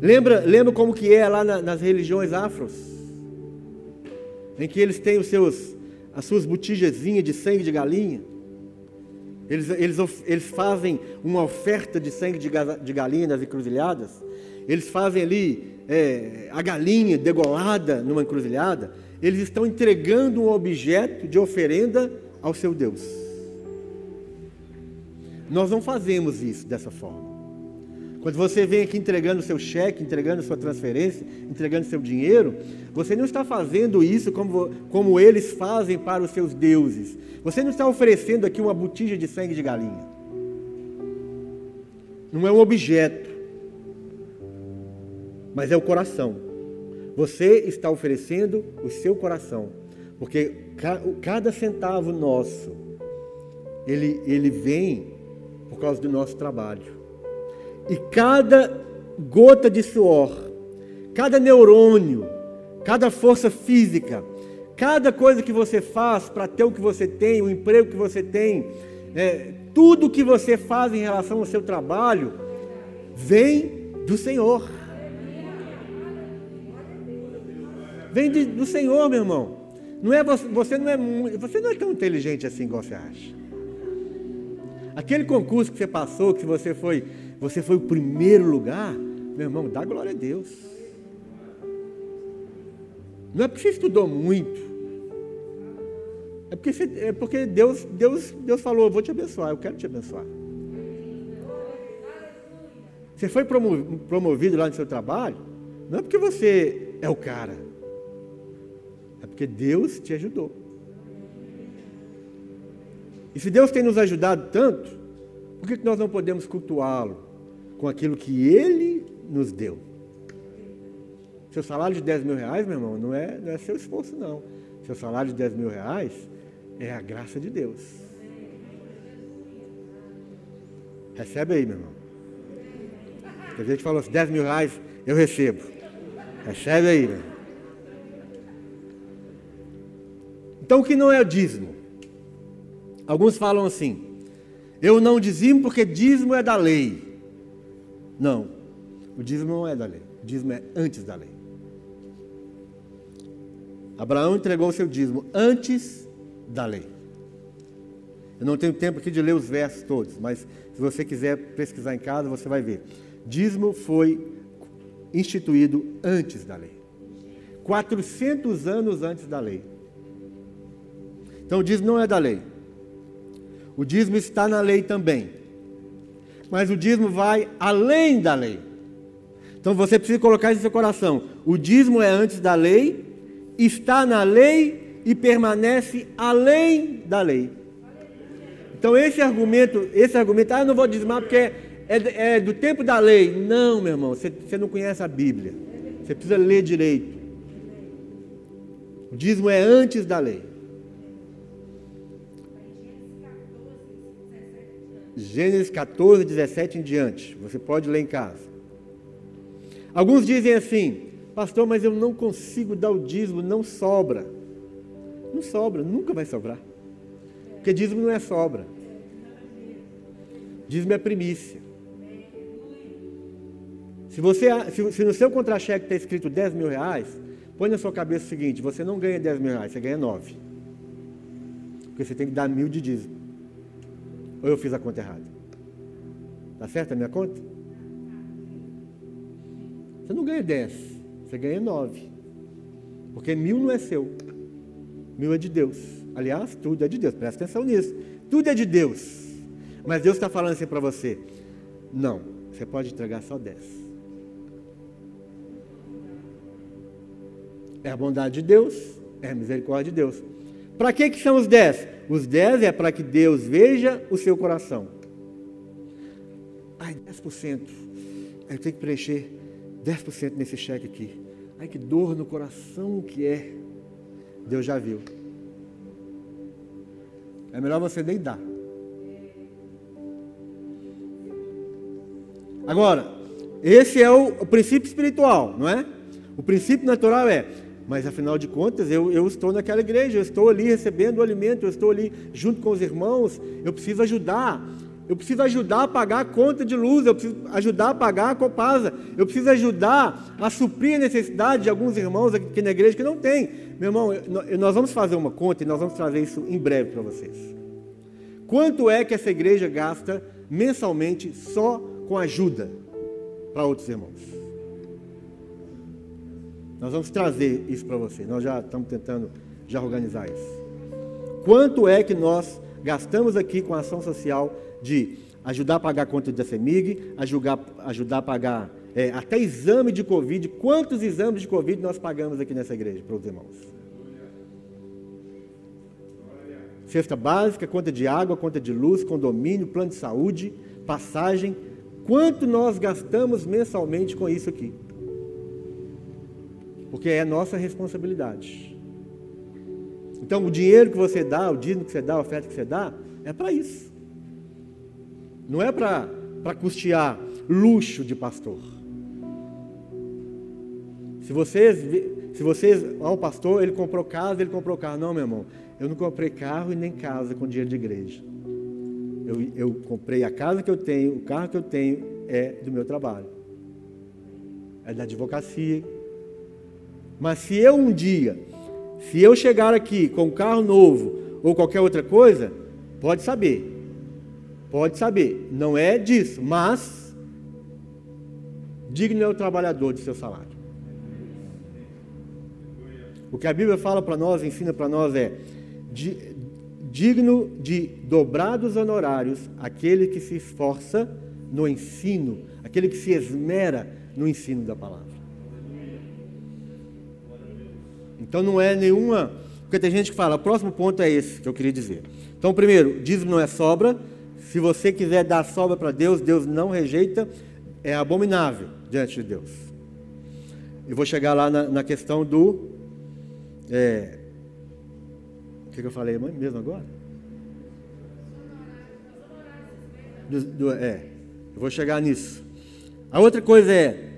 Lembra, lembra como que é lá na, nas religiões afros? Em que eles têm os seus, as suas botijazinhas de sangue de galinha. Eles, eles, eles fazem uma oferta de sangue de, galinha nas encruzilhadas eles fazem ali é, a galinha degolada numa encruzilhada, eles estão entregando um objeto de oferenda ao seu Deus. Nós não fazemos isso dessa forma. Quando você vem aqui entregando seu cheque, entregando sua transferência, entregando seu dinheiro, você não está fazendo isso como, como eles fazem para os seus deuses. Você não está oferecendo aqui uma botija de sangue de galinha. Não é um objeto, mas é o coração. Você está oferecendo o seu coração, porque cada centavo nosso, ele, ele vem por causa do nosso trabalho. E cada gota de suor, cada neurônio, cada força física, cada coisa que você faz para ter o que você tem, o emprego que você tem, é, tudo que você faz em relação ao seu trabalho, vem do Senhor. Vem de, do Senhor, meu irmão. Não é você, não é você não é tão inteligente assim igual você acha. Aquele concurso que você passou, que você foi você foi o primeiro lugar, meu irmão, dá glória a Deus. Não é porque você estudou muito. É porque, você, é porque Deus, Deus, Deus falou, eu vou te abençoar, eu quero te abençoar. Você foi promovido lá no seu trabalho, não é porque você é o cara. É porque Deus te ajudou. E se Deus tem nos ajudado tanto, por que nós não podemos cultuá-lo? com aquilo que Ele nos deu. Seu salário de 10 mil reais, meu irmão, não é, não é seu esforço, não. Seu salário de 10 mil reais é a graça de Deus. Recebe aí, meu irmão. Tem gente falou assim, 10 mil reais eu recebo. Recebe aí, meu. Então o que não é o dízimo? Alguns falam assim, eu não dizimo porque dízimo é da lei. Não. O dízimo não é da lei. O dízimo é antes da lei. Abraão entregou o seu dízimo antes da lei. Eu não tenho tempo aqui de ler os versos todos, mas se você quiser pesquisar em casa, você vai ver. Dízimo foi instituído antes da lei. 400 anos antes da lei. Então o dízimo não é da lei. O dízimo está na lei também mas o dízimo vai além da lei. Então você precisa colocar isso no seu coração. O dízimo é antes da lei, está na lei e permanece além da lei. Então esse argumento, esse argumento, ah, eu não vou dizimar porque é, é, do tempo da lei. Não, meu irmão, você, você não conhece a Bíblia. Você precisa ler direito. O dízimo é antes da lei. Gênesis 14, 17 em diante. Você pode ler em casa. Alguns dizem assim, pastor, mas eu não consigo dar o dízimo, não sobra. Não sobra, nunca vai sobrar. Porque dízimo não é sobra. Dízimo é primícia. Se, você, se, se no seu contra-cheque está escrito 10 mil reais, põe na sua cabeça o seguinte: você não ganha 10 mil reais, você ganha 9. Porque você tem que dar mil de dízimo. Ou eu fiz a conta errada? Está certa a minha conta? Você não ganha 10, você ganha 9. Porque mil não é seu. Mil é de Deus. Aliás, tudo é de Deus. Presta atenção nisso. Tudo é de Deus. Mas Deus está falando assim para você: não, você pode entregar só 10. É a bondade de Deus, é a misericórdia de Deus. Para que, que são os 10? Os 10 é para que Deus veja o seu coração. Ai, 10%. Aí eu tenho que preencher 10% nesse cheque aqui. Ai, que dor no coração que é. Deus já viu. É melhor você nem dar. Agora, esse é o, o princípio espiritual, não é? O princípio natural é mas afinal de contas, eu, eu estou naquela igreja, eu estou ali recebendo o alimento, eu estou ali junto com os irmãos, eu preciso ajudar. Eu preciso ajudar a pagar a conta de luz, eu preciso ajudar a pagar a copasa, eu preciso ajudar a suprir a necessidade de alguns irmãos aqui na igreja que não tem. Meu irmão, nós vamos fazer uma conta e nós vamos trazer isso em breve para vocês. Quanto é que essa igreja gasta mensalmente só com ajuda para outros irmãos? Nós vamos trazer isso para você. Nós já estamos tentando já organizar isso. Quanto é que nós gastamos aqui com a ação social de ajudar a pagar a conta da CEMIG, ajudar, ajudar a pagar é, até exame de Covid. Quantos exames de Covid nós pagamos aqui nessa igreja para os irmãos? Cesta básica, conta de água, conta de luz, condomínio, plano de saúde, passagem. Quanto nós gastamos mensalmente com isso aqui? Porque é nossa responsabilidade. Então, o dinheiro que você dá, o dízimo que você dá, a oferta que você dá, é para isso. Não é para custear luxo de pastor. Se vocês, se vocês, ó, o pastor, ele comprou casa, ele comprou carro. Não, meu irmão, eu não comprei carro e nem casa com dinheiro de igreja. Eu, eu comprei a casa que eu tenho, o carro que eu tenho é do meu trabalho. É da advocacia. Mas se eu um dia, se eu chegar aqui com um carro novo ou qualquer outra coisa, pode saber. Pode saber. Não é disso, mas digno é o trabalhador de seu salário. O que a Bíblia fala para nós, ensina para nós é digno de dobrados honorários aquele que se esforça no ensino, aquele que se esmera no ensino da palavra. Então não é nenhuma. Porque tem gente que fala, o próximo ponto é esse que eu queria dizer. Então, primeiro, dízimo não é sobra. Se você quiser dar sobra para Deus, Deus não rejeita, é abominável diante de Deus. Eu vou chegar lá na, na questão do é, o que, que eu falei mesmo agora? Do, do, é, eu vou chegar nisso. A outra coisa é,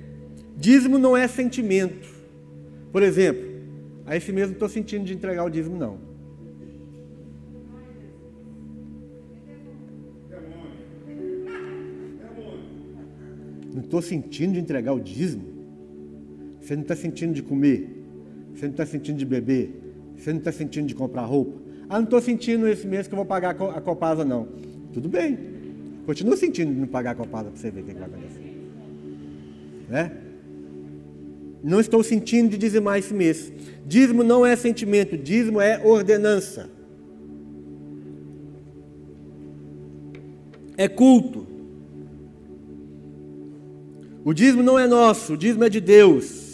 dízimo não é sentimento. Por exemplo, a esse mesmo estou sentindo de entregar o dízimo, não. Não estou sentindo de entregar o dízimo. Você não está sentindo de comer. Você não está sentindo de beber? Você não está sentindo de comprar roupa? Ah, não estou sentindo esse mês que eu vou pagar a Copasa, não. Tudo bem. Continua sentindo de não pagar a Copasa para você ver o que vai acontecer. Né? Não estou sentindo de dizimar esse mês. Dízimo não é sentimento, dízimo é ordenança. É culto. O dízimo não é nosso, o dízimo é de Deus.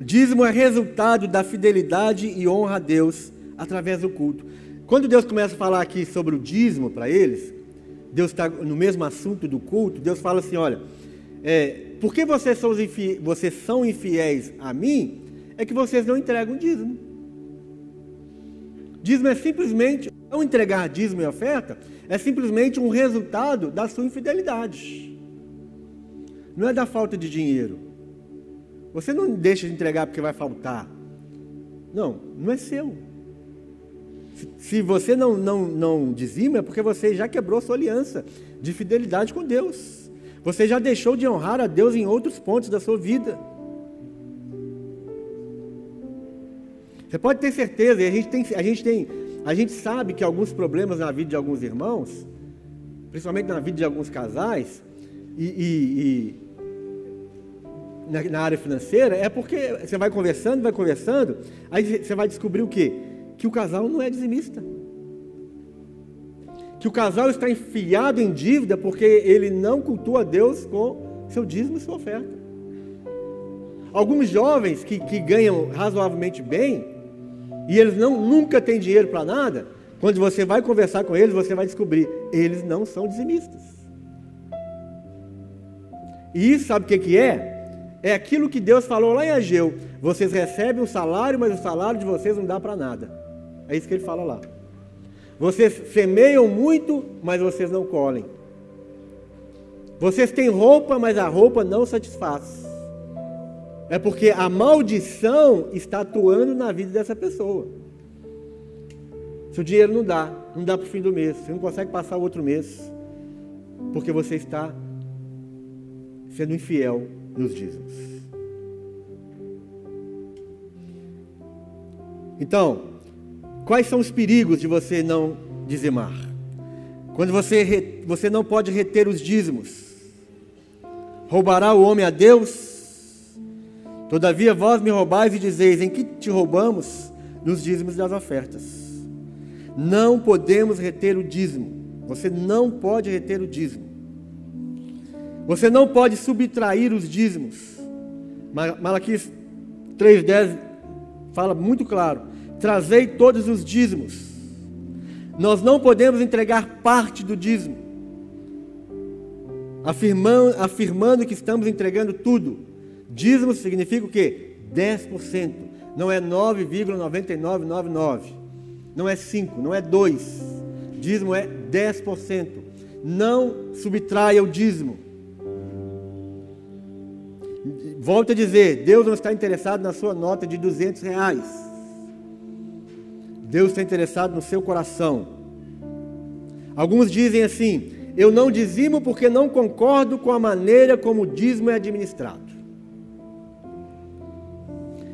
Dízimo é resultado da fidelidade e honra a Deus através do culto. Quando Deus começa a falar aqui sobre o dízimo para eles, Deus está no mesmo assunto do culto, Deus fala assim: olha, é, porque vocês são, infiéis, vocês são infiéis a mim, é que vocês não entregam dízimo. Dízimo é simplesmente, não entregar dízimo e oferta, é simplesmente um resultado da sua infidelidade. Não é da falta de dinheiro. Você não deixa de entregar porque vai faltar. Não, não é seu. Se você não, não, não dizima, é porque você já quebrou sua aliança de fidelidade com Deus. Você já deixou de honrar a Deus em outros pontos da sua vida. Você pode ter certeza, e a gente tem, a gente tem, a gente sabe que alguns problemas na vida de alguns irmãos, principalmente na vida de alguns casais, e, e, na, na, área financeira é porque você vai conversando, vai conversando, aí você vai descobrir o quê? Que o casal não é dizimista. Que o casal está enfiado em dívida porque ele não cultua Deus com seu dízimo e sua oferta. Alguns jovens que, que ganham razoavelmente bem, e eles não, nunca têm dinheiro para nada, quando você vai conversar com eles, você vai descobrir, eles não são dizimistas. E isso sabe o que, que é? É aquilo que Deus falou lá em Ageu: vocês recebem o salário, mas o salário de vocês não dá para nada. É isso que ele fala lá. Vocês semeiam muito, mas vocês não colhem. Vocês têm roupa, mas a roupa não satisfaz. É porque a maldição está atuando na vida dessa pessoa. Se o dinheiro não dá, não dá para o fim do mês, você não consegue passar o outro mês, porque você está sendo infiel nos dízimos. Então, quais são os perigos de você não dizimar? Quando você, você não pode reter os dízimos, roubará o homem a Deus? Todavia vós me roubais e dizeis: Em que te roubamos? Nos dízimos das ofertas. Não podemos reter o dízimo. Você não pode reter o dízimo. Você não pode subtrair os dízimos. Malaquias 3,10 fala muito claro: trazei todos os dízimos. Nós não podemos entregar parte do dízimo, afirmando, afirmando que estamos entregando tudo. Dízimo significa o quê? 10%. Não é 9,9999. Não é 5, não é 2. Dízimo é 10%. Não subtraia o dízimo. Volto a dizer, Deus não está interessado na sua nota de 200 reais. Deus está interessado no seu coração. Alguns dizem assim: eu não dizimo porque não concordo com a maneira como o dízimo é administrado.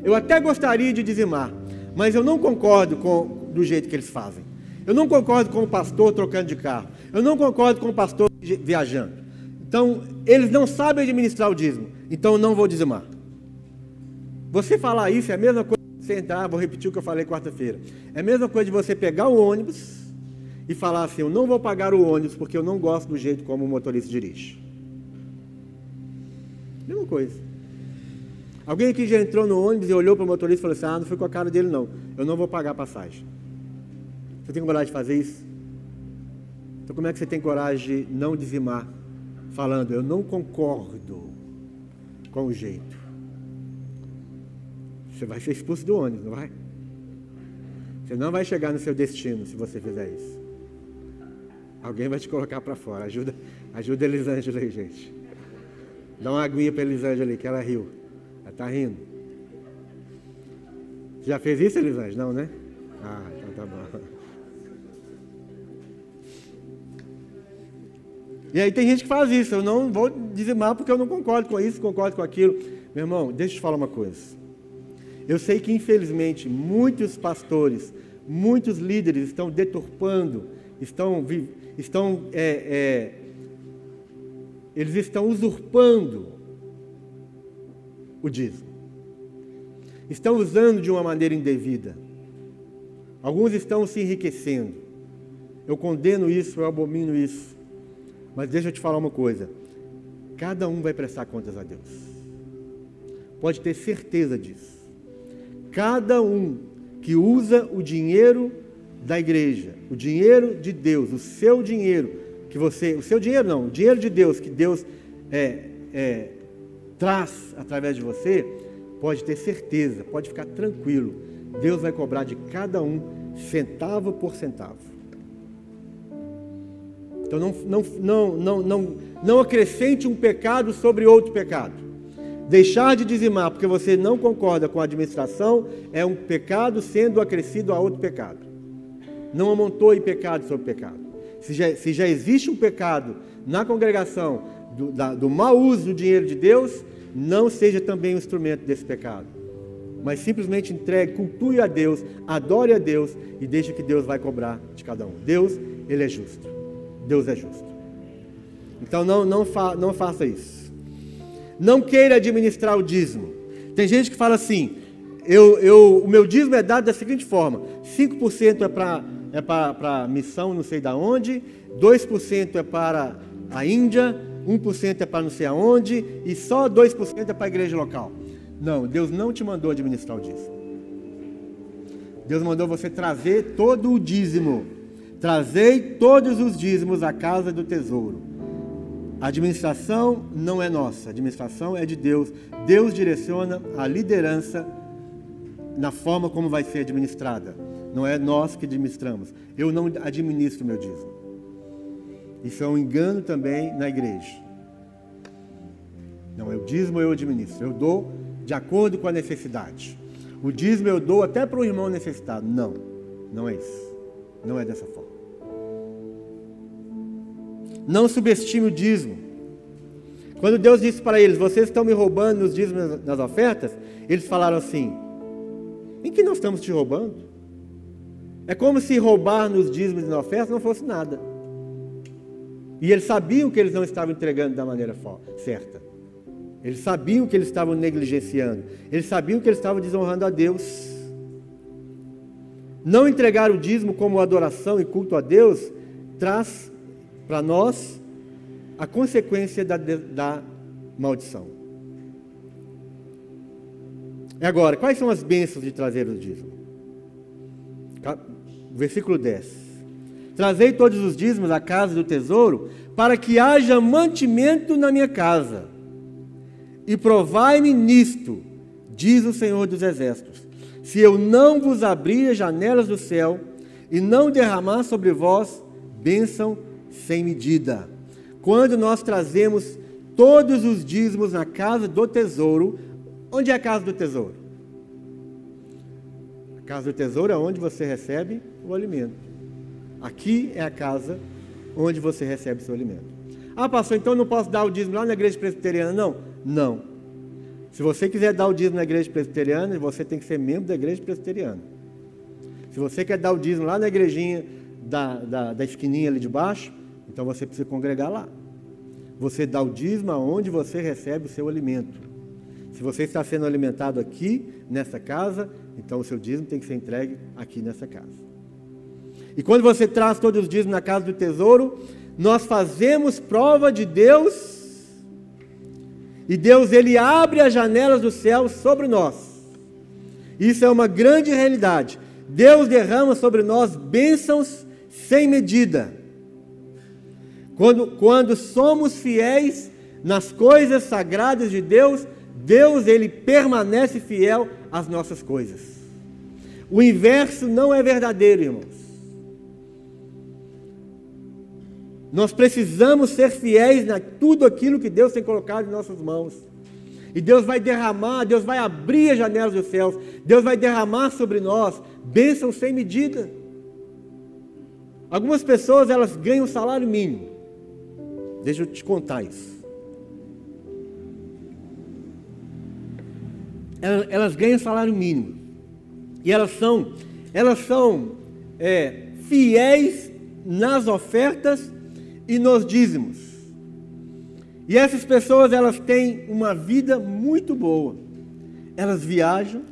Eu até gostaria de dizimar, mas eu não concordo com do jeito que eles fazem. Eu não concordo com o pastor trocando de carro. Eu não concordo com o pastor viajando. Então, eles não sabem administrar o dízimo. Então, eu não vou dizimar. Você falar isso é a mesma coisa entrar, vou repetir o que eu falei quarta-feira. É a mesma coisa de você pegar o ônibus e falar assim: eu não vou pagar o ônibus porque eu não gosto do jeito como o motorista dirige. Mesma coisa. Alguém aqui já entrou no ônibus e olhou para o motorista e falou assim: ah, não foi com a cara dele, não. Eu não vou pagar a passagem. Você tem coragem de fazer isso? Então, como é que você tem coragem de não dizimar? Falando, eu não concordo com o jeito. Você vai ser expulso do ônibus, não vai? Você não vai chegar no seu destino se você fizer isso. Alguém vai te colocar para fora. Ajuda, ajuda a Elisângela aí, gente. Dá uma aguinha para Elisângela ali, que ela riu. Ela está rindo. Já fez isso, Elisângela? Não, né? Ah, então tá bom. E aí tem gente que faz isso, eu não vou dizimar porque eu não concordo com isso, concordo com aquilo. Meu irmão, deixa eu te falar uma coisa. Eu sei que infelizmente muitos pastores, muitos líderes estão deturpando, estão, estão é, é, eles estão usurpando o dízimo. Estão usando de uma maneira indevida. Alguns estão se enriquecendo. Eu condeno isso, eu abomino isso. Mas deixa eu te falar uma coisa: cada um vai prestar contas a Deus. Pode ter certeza disso. Cada um que usa o dinheiro da igreja, o dinheiro de Deus, o seu dinheiro, que você, o seu dinheiro não, o dinheiro de Deus que Deus é, é, traz através de você, pode ter certeza, pode ficar tranquilo. Deus vai cobrar de cada um centavo por centavo. Então não, não, não, não, não, não acrescente um pecado sobre outro pecado. Deixar de dizimar porque você não concorda com a administração é um pecado sendo acrescido a outro pecado. Não amontoe pecado sobre pecado. Se já, se já existe um pecado na congregação do, da, do mau uso do dinheiro de Deus, não seja também um instrumento desse pecado. Mas simplesmente entregue, cultue a Deus, adore a Deus e deixe que Deus vai cobrar de cada um. Deus, Ele é justo. Deus é justo. Então não, não, fa, não faça isso. Não queira administrar o dízimo. Tem gente que fala assim: eu, eu, o meu dízimo é dado da seguinte forma: 5% é para é para missão não sei da onde, 2% é para a Índia, 1% é para não sei aonde, e só 2% é para a igreja local. Não, Deus não te mandou administrar o dízimo. Deus mandou você trazer todo o dízimo Trazei todos os dízimos à casa do tesouro. A administração não é nossa, a administração é de Deus. Deus direciona a liderança na forma como vai ser administrada. Não é nós que administramos. Eu não administro meu dízimo. Isso é um engano também na igreja. Não, é o dízimo eu administro. Eu dou de acordo com a necessidade. O dízimo eu dou até para o irmão necessitado. Não, não é isso. Não é dessa forma. Não subestime o dízimo. Quando Deus disse para eles: Vocês estão me roubando nos dízimos nas ofertas, eles falaram assim: Em que nós estamos te roubando? É como se roubar nos dízimos e nas ofertas não fosse nada. E eles sabiam que eles não estavam entregando da maneira certa. Eles sabiam que eles estavam negligenciando. Eles sabiam que eles estavam desonrando a Deus. Não entregar o dízimo como adoração e culto a Deus traz para nós a consequência da, da maldição. E agora, quais são as bênçãos de trazer o dízimo? Versículo 10. Trazei todos os dízimos à casa do tesouro, para que haja mantimento na minha casa. E provai-me nisto, diz o Senhor dos Exércitos, se eu não vos abrir as janelas do céu e não derramar sobre vós bênção sem medida. Quando nós trazemos todos os dízimos na casa do tesouro, onde é a casa do tesouro? A casa do tesouro é onde você recebe o alimento. Aqui é a casa onde você recebe seu alimento. Ah, pastor, então não posso dar o dízimo lá na igreja presbiteriana? Não, não. Se você quiser dar o dízimo na igreja presbiteriana, você tem que ser membro da igreja presbiteriana. Se você quer dar o dízimo lá na igrejinha da, da, da esquininha ali de baixo, então você precisa congregar lá. Você dá o dízimo aonde você recebe o seu alimento. Se você está sendo alimentado aqui, nessa casa, então o seu dízimo tem que ser entregue aqui nessa casa. E quando você traz todos os dízimos na casa do tesouro, nós fazemos prova de Deus. E Deus ele abre as janelas do céu sobre nós. Isso é uma grande realidade. Deus derrama sobre nós bênçãos sem medida. Quando, quando somos fiéis nas coisas sagradas de Deus, Deus ele permanece fiel às nossas coisas. O inverso não é verdadeiro, irmãos. Nós precisamos ser fiéis a tudo aquilo que Deus tem colocado em nossas mãos. E Deus vai derramar, Deus vai abrir as janelas dos céus, Deus vai derramar sobre nós bênçãos sem medida. Algumas pessoas elas ganham salário mínimo. Deixa eu te contar isso. Elas, elas ganham salário mínimo. E elas são, elas são é, fiéis nas ofertas e nos dízimos. E essas pessoas elas têm uma vida muito boa. Elas viajam.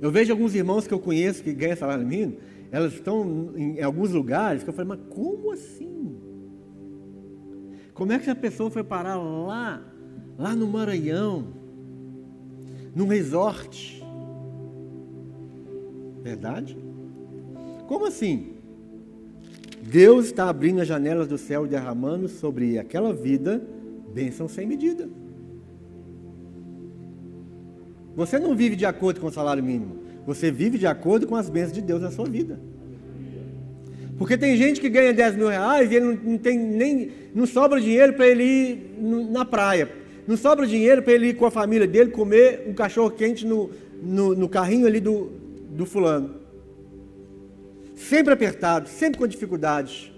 Eu vejo alguns irmãos que eu conheço que ganham salário mínimo elas estão em alguns lugares que eu falei, mas como assim? Como é que essa pessoa foi parar lá, lá no Maranhão, num resort? Verdade? Como assim? Deus está abrindo as janelas do céu e derramando sobre aquela vida bênção sem medida. Você não vive de acordo com o salário mínimo. Você vive de acordo com as bênçãos de Deus na sua vida. Porque tem gente que ganha 10 mil reais e ele não, não tem nem. não sobra dinheiro para ele ir na praia. Não sobra dinheiro para ele ir com a família dele comer um cachorro quente no, no, no carrinho ali do, do fulano. Sempre apertado, sempre com dificuldades.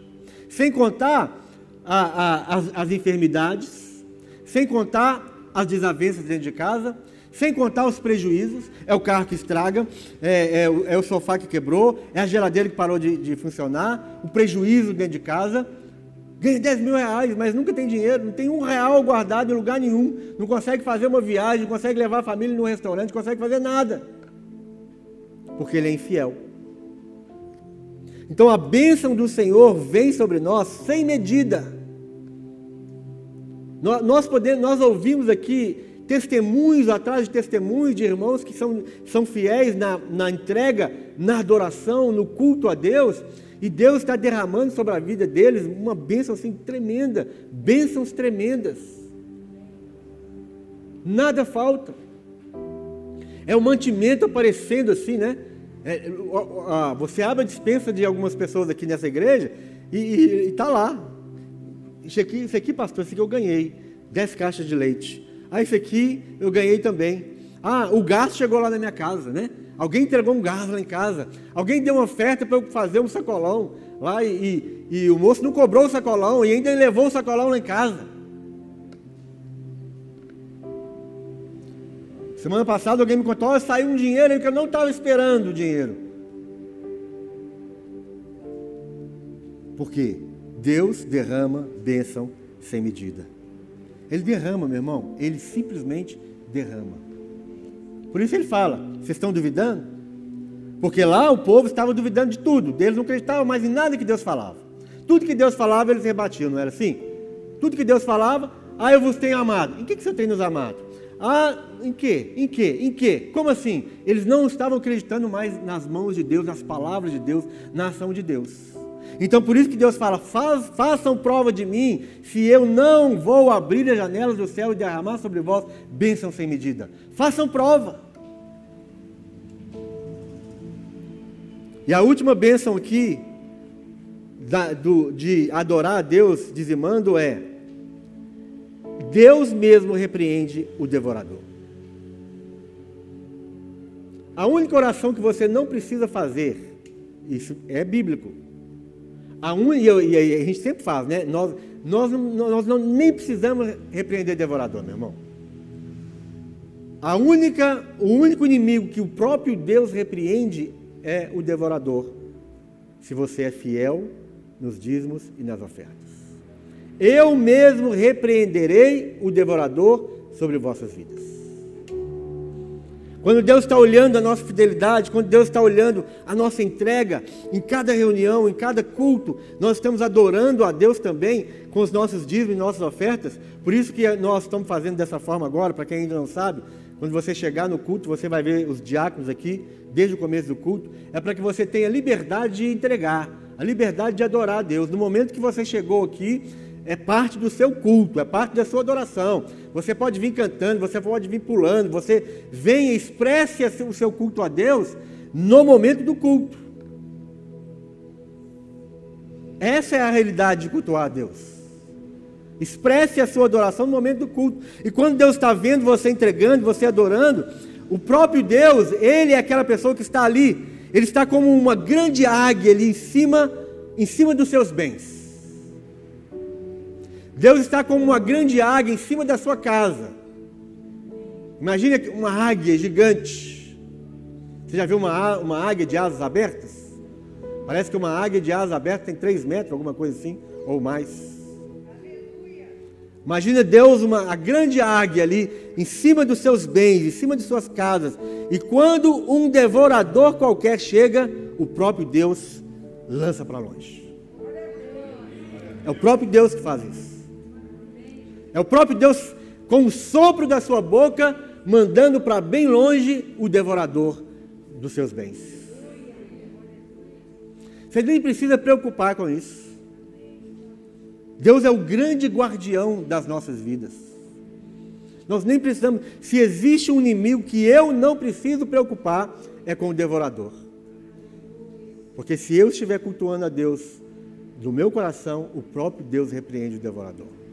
Sem contar a, a, as, as enfermidades, sem contar as desavenças dentro de casa, sem contar os prejuízos, é o carro que estraga, é, é, é o sofá que quebrou, é a geladeira que parou de, de, funcionar, o prejuízo dentro de casa. Ganha 10 mil reais, mas nunca tem dinheiro, não tem um real guardado em lugar nenhum, não consegue fazer uma viagem, não consegue levar a família num restaurante, não consegue fazer nada, porque ele é infiel. Então a bênção do Senhor vem sobre nós sem medida. Nós, podemos, nós ouvimos aqui testemunhos atrás de testemunhos de irmãos que são, são fiéis na, na entrega, na adoração, no culto a Deus, e Deus está derramando sobre a vida deles uma bênção assim tremenda, bênçãos tremendas. Nada falta. É o mantimento aparecendo assim, né? É, você abre a dispensa de algumas pessoas aqui nessa igreja e está lá. Isso aqui, isso aqui, pastor, isso aqui eu ganhei. Dez caixas de leite. Ah, esse aqui eu ganhei também. Ah, o gás chegou lá na minha casa, né? Alguém entregou um gás lá em casa. Alguém deu uma oferta para eu fazer um sacolão lá e, e, e, o moço não cobrou o sacolão e ainda levou o sacolão lá em casa. Semana passada alguém me contou, oh, saiu um dinheiro que eu não estava esperando o dinheiro. Por quê? Deus derrama bênção sem medida. Ele derrama, meu irmão. Ele simplesmente derrama. Por isso ele fala: vocês estão duvidando? Porque lá o povo estava duvidando de tudo, eles não acreditavam mais em nada que Deus falava. Tudo que Deus falava, eles rebatiam, não era assim? Tudo que Deus falava, ah, eu vos tenho amado. Em que, que você tem nos amado? Ah, em que? Em que? Em que? Como assim? Eles não estavam acreditando mais nas mãos de Deus, nas palavras de Deus, na ação de Deus. Então por isso que Deus fala: Faz, façam prova de mim, se eu não vou abrir as janelas do céu e derramar sobre vós bênção sem medida. Façam prova. E a última bênção aqui, da, do, de adorar a Deus dizimando, é: Deus mesmo repreende o devorador. A única oração que você não precisa fazer, isso é bíblico, a, un, e, e, e a gente sempre fala, né? Nós, nós, nós não, nem precisamos repreender devorador, meu irmão. A única, o único inimigo que o próprio Deus repreende é o devorador, se você é fiel nos dízimos e nas ofertas. Eu mesmo repreenderei o devorador sobre vossas vidas. Quando Deus está olhando a nossa fidelidade, quando Deus está olhando a nossa entrega, em cada reunião, em cada culto, nós estamos adorando a Deus também com os nossos dízimos e nossas ofertas. Por isso que nós estamos fazendo dessa forma agora, para quem ainda não sabe, quando você chegar no culto, você vai ver os diáconos aqui, desde o começo do culto, é para que você tenha liberdade de entregar, a liberdade de adorar a Deus. No momento que você chegou aqui, é parte do seu culto, é parte da sua adoração. Você pode vir cantando, você pode vir pulando, você venha expresse o seu culto a Deus no momento do culto. Essa é a realidade de cultuar a Deus. Expresse a sua adoração no momento do culto. E quando Deus está vendo você entregando, você adorando, o próprio Deus, Ele é aquela pessoa que está ali. Ele está como uma grande águia ali em cima, em cima dos seus bens. Deus está como uma grande águia em cima da sua casa. Imagine uma águia gigante. Você já viu uma, uma águia de asas abertas? Parece que uma águia de asas abertas tem 3 metros, alguma coisa assim, ou mais. Imagina Deus, uma, a grande águia ali, em cima dos seus bens, em cima de suas casas. E quando um devorador qualquer chega, o próprio Deus lança para longe. É o próprio Deus que faz isso. É o próprio Deus, com o sopro da sua boca, mandando para bem longe o devorador dos seus bens. Você nem precisa preocupar com isso. Deus é o grande guardião das nossas vidas. Nós nem precisamos. Se existe um inimigo que eu não preciso preocupar, é com o devorador. Porque se eu estiver cultuando a Deus do meu coração, o próprio Deus repreende o devorador.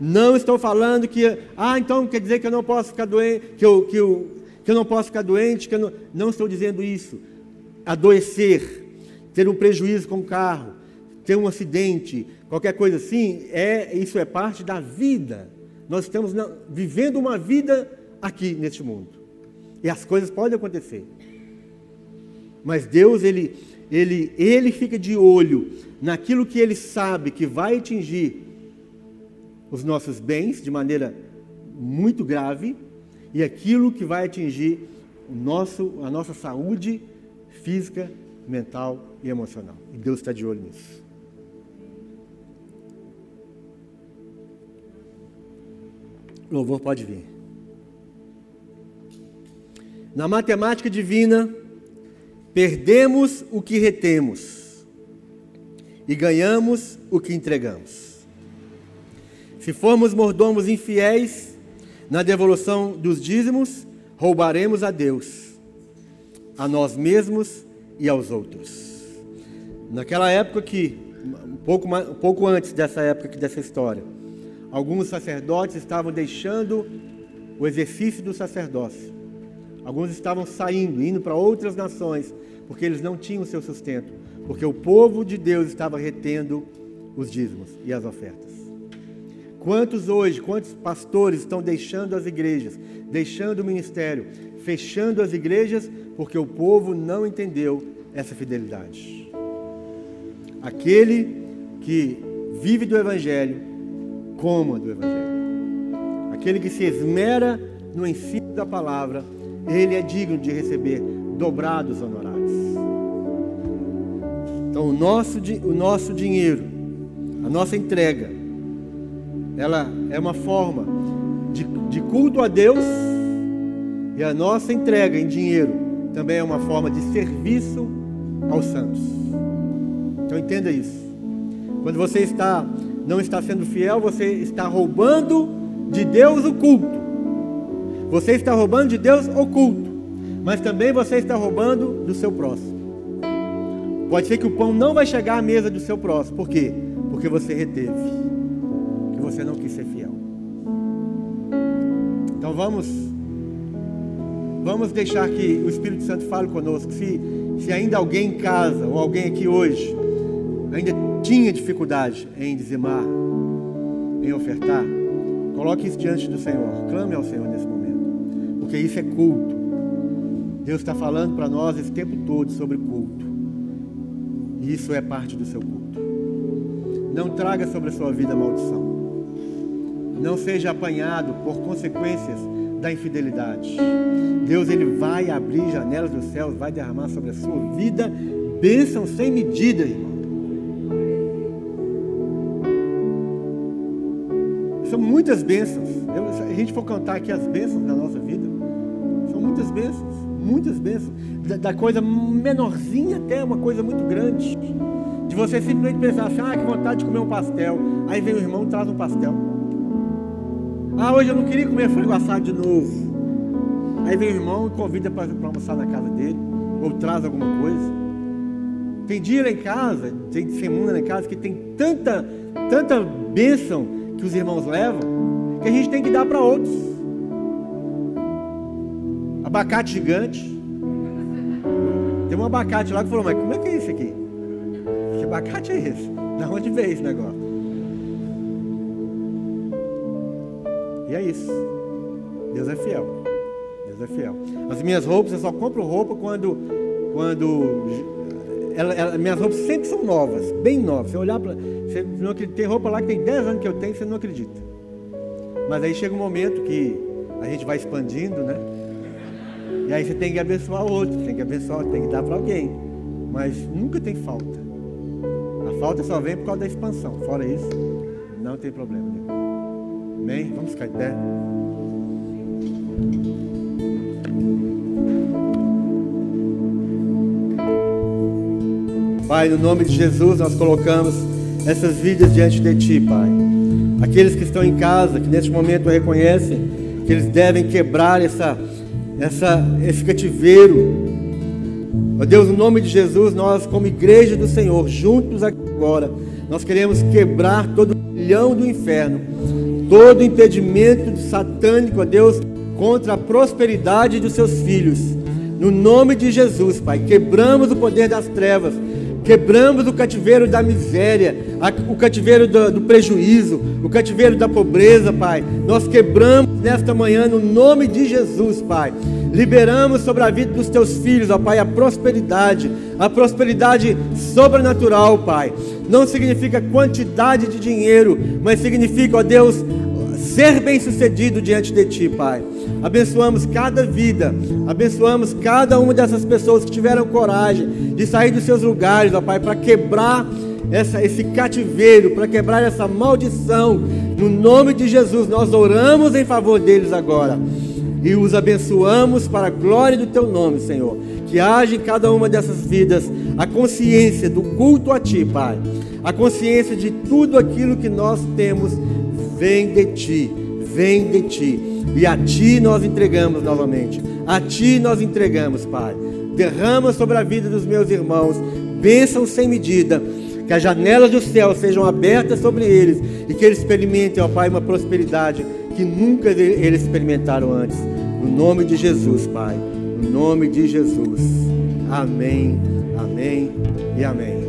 Não estou falando que, ah, então quer dizer que eu não posso ficar doente, que eu, que eu, que eu não posso ficar doente, que eu não, não estou dizendo isso. Adoecer, ter um prejuízo com o carro, ter um acidente, qualquer coisa assim, é, isso é parte da vida. Nós estamos na, vivendo uma vida aqui neste mundo. E as coisas podem acontecer. Mas Deus, ele, ele, ele fica de olho naquilo que ele sabe que vai atingir os nossos bens de maneira muito grave e aquilo que vai atingir o nosso, a nossa saúde física, mental e emocional. E Deus está de olho nisso. Louvor pode vir. Na matemática divina, perdemos o que retemos e ganhamos o que entregamos. Se formos mordomos infiéis na devolução dos dízimos, roubaremos a Deus, a nós mesmos e aos outros. Naquela época que, um pouco, um pouco antes dessa época dessa história, alguns sacerdotes estavam deixando o exercício do sacerdócio. Alguns estavam saindo, indo para outras nações, porque eles não tinham seu sustento, porque o povo de Deus estava retendo os dízimos e as ofertas. Quantos hoje, quantos pastores estão deixando as igrejas, deixando o ministério, fechando as igrejas, porque o povo não entendeu essa fidelidade? Aquele que vive do Evangelho, coma do Evangelho. Aquele que se esmera no ensino da palavra, ele é digno de receber dobrados honorários. Então, o nosso, o nosso dinheiro, a nossa entrega, ela é uma forma de, de culto a Deus e a nossa entrega em dinheiro também é uma forma de serviço aos santos. Então entenda isso. Quando você está não está sendo fiel, você está roubando de Deus o culto. Você está roubando de Deus o culto, mas também você está roubando do seu próximo. Pode ser que o pão não vai chegar à mesa do seu próximo. Por quê? Porque você reteve. Então vamos vamos deixar que o Espírito Santo fale conosco. Se, se ainda alguém em casa ou alguém aqui hoje ainda tinha dificuldade em dizimar, em ofertar, coloque isso diante do Senhor. Clame ao Senhor nesse momento. Porque isso é culto. Deus está falando para nós esse tempo todo sobre culto. E isso é parte do seu culto. Não traga sobre a sua vida maldição. Não seja apanhado por consequências da infidelidade. Deus ele vai abrir janelas dos céus, vai derramar sobre a sua vida bênção sem medida, irmão. São muitas bênçãos. se a gente for contar aqui as bênçãos da nossa vida, são muitas bênçãos, muitas bênçãos. Da, da coisa menorzinha até uma coisa muito grande. De você simplesmente pensar assim, ah, que vontade de comer um pastel. Aí vem o irmão e traz um pastel. Ah, hoje eu não queria comer frango assado de novo. Aí vem o irmão e convida para almoçar na casa dele, ou traz alguma coisa. Tem dia lá em casa, tem semana lá em casa que tem tanta, tanta bênção que os irmãos levam, que a gente tem que dar para outros. Abacate gigante. Tem um abacate lá que falou, mas como é que é isso aqui? Que abacate é esse? Da onde veio esse negócio? E é isso. Deus é fiel. Deus é fiel. As minhas roupas, eu só compro roupa quando, quando ela, ela, minhas roupas sempre são novas, bem novas. Você olhar para. Não tem roupa lá que tem 10 anos que eu tenho, você não acredita. Mas aí chega um momento que a gente vai expandindo, né? E aí você tem que abençoar outro, tem que abençoar, tem que dar para alguém. Mas nunca tem falta. A falta só vem por causa da expansão. Fora isso, não tem problema. Né? Amém? Vamos ficar de pé. Pai, no nome de Jesus, nós colocamos essas vidas diante de Ti, Pai. Aqueles que estão em casa, que neste momento reconhecem que eles devem quebrar essa, essa, esse cativeiro. Ó Deus, no nome de Jesus, nós, como igreja do Senhor, juntos agora, nós queremos quebrar todo o milhão do inferno, todo impedimento satânico, ó Deus, contra a prosperidade dos seus filhos. No nome de Jesus, Pai, quebramos o poder das trevas Quebramos o cativeiro da miséria, o cativeiro do, do, prejuízo, o cativeiro da pobreza, Pai. Nós quebramos nesta manhã no nome de Jesus, Pai. Liberamos sobre a vida dos teus filhos, ó Pai, a prosperidade, a prosperidade sobrenatural, Pai. Não significa quantidade de dinheiro, mas significa, ó Deus, ser bem-sucedido diante de Ti, Pai. Abençoamos cada vida, abençoamos cada uma dessas pessoas que tiveram coragem de sair dos seus lugares, ó Pai, para quebrar essa, esse cativeiro, para quebrar essa maldição. No nome de Jesus, nós oramos em favor deles agora e os abençoamos para a glória do Teu nome, Senhor. Que haja em cada uma dessas vidas a consciência do culto a Ti, Pai. A consciência de tudo aquilo que nós temos vem de Ti, vem de Ti. E a Ti nós entregamos novamente. A Ti nós entregamos, Pai. Derrama sobre a vida dos meus irmãos bênçãos sem medida. Que as janelas do céu sejam abertas sobre eles e que eles experimentem, ó Pai, uma prosperidade que nunca eles experimentaram antes. No nome de Jesus, Pai. No nome de Jesus. Amém, amém e amém.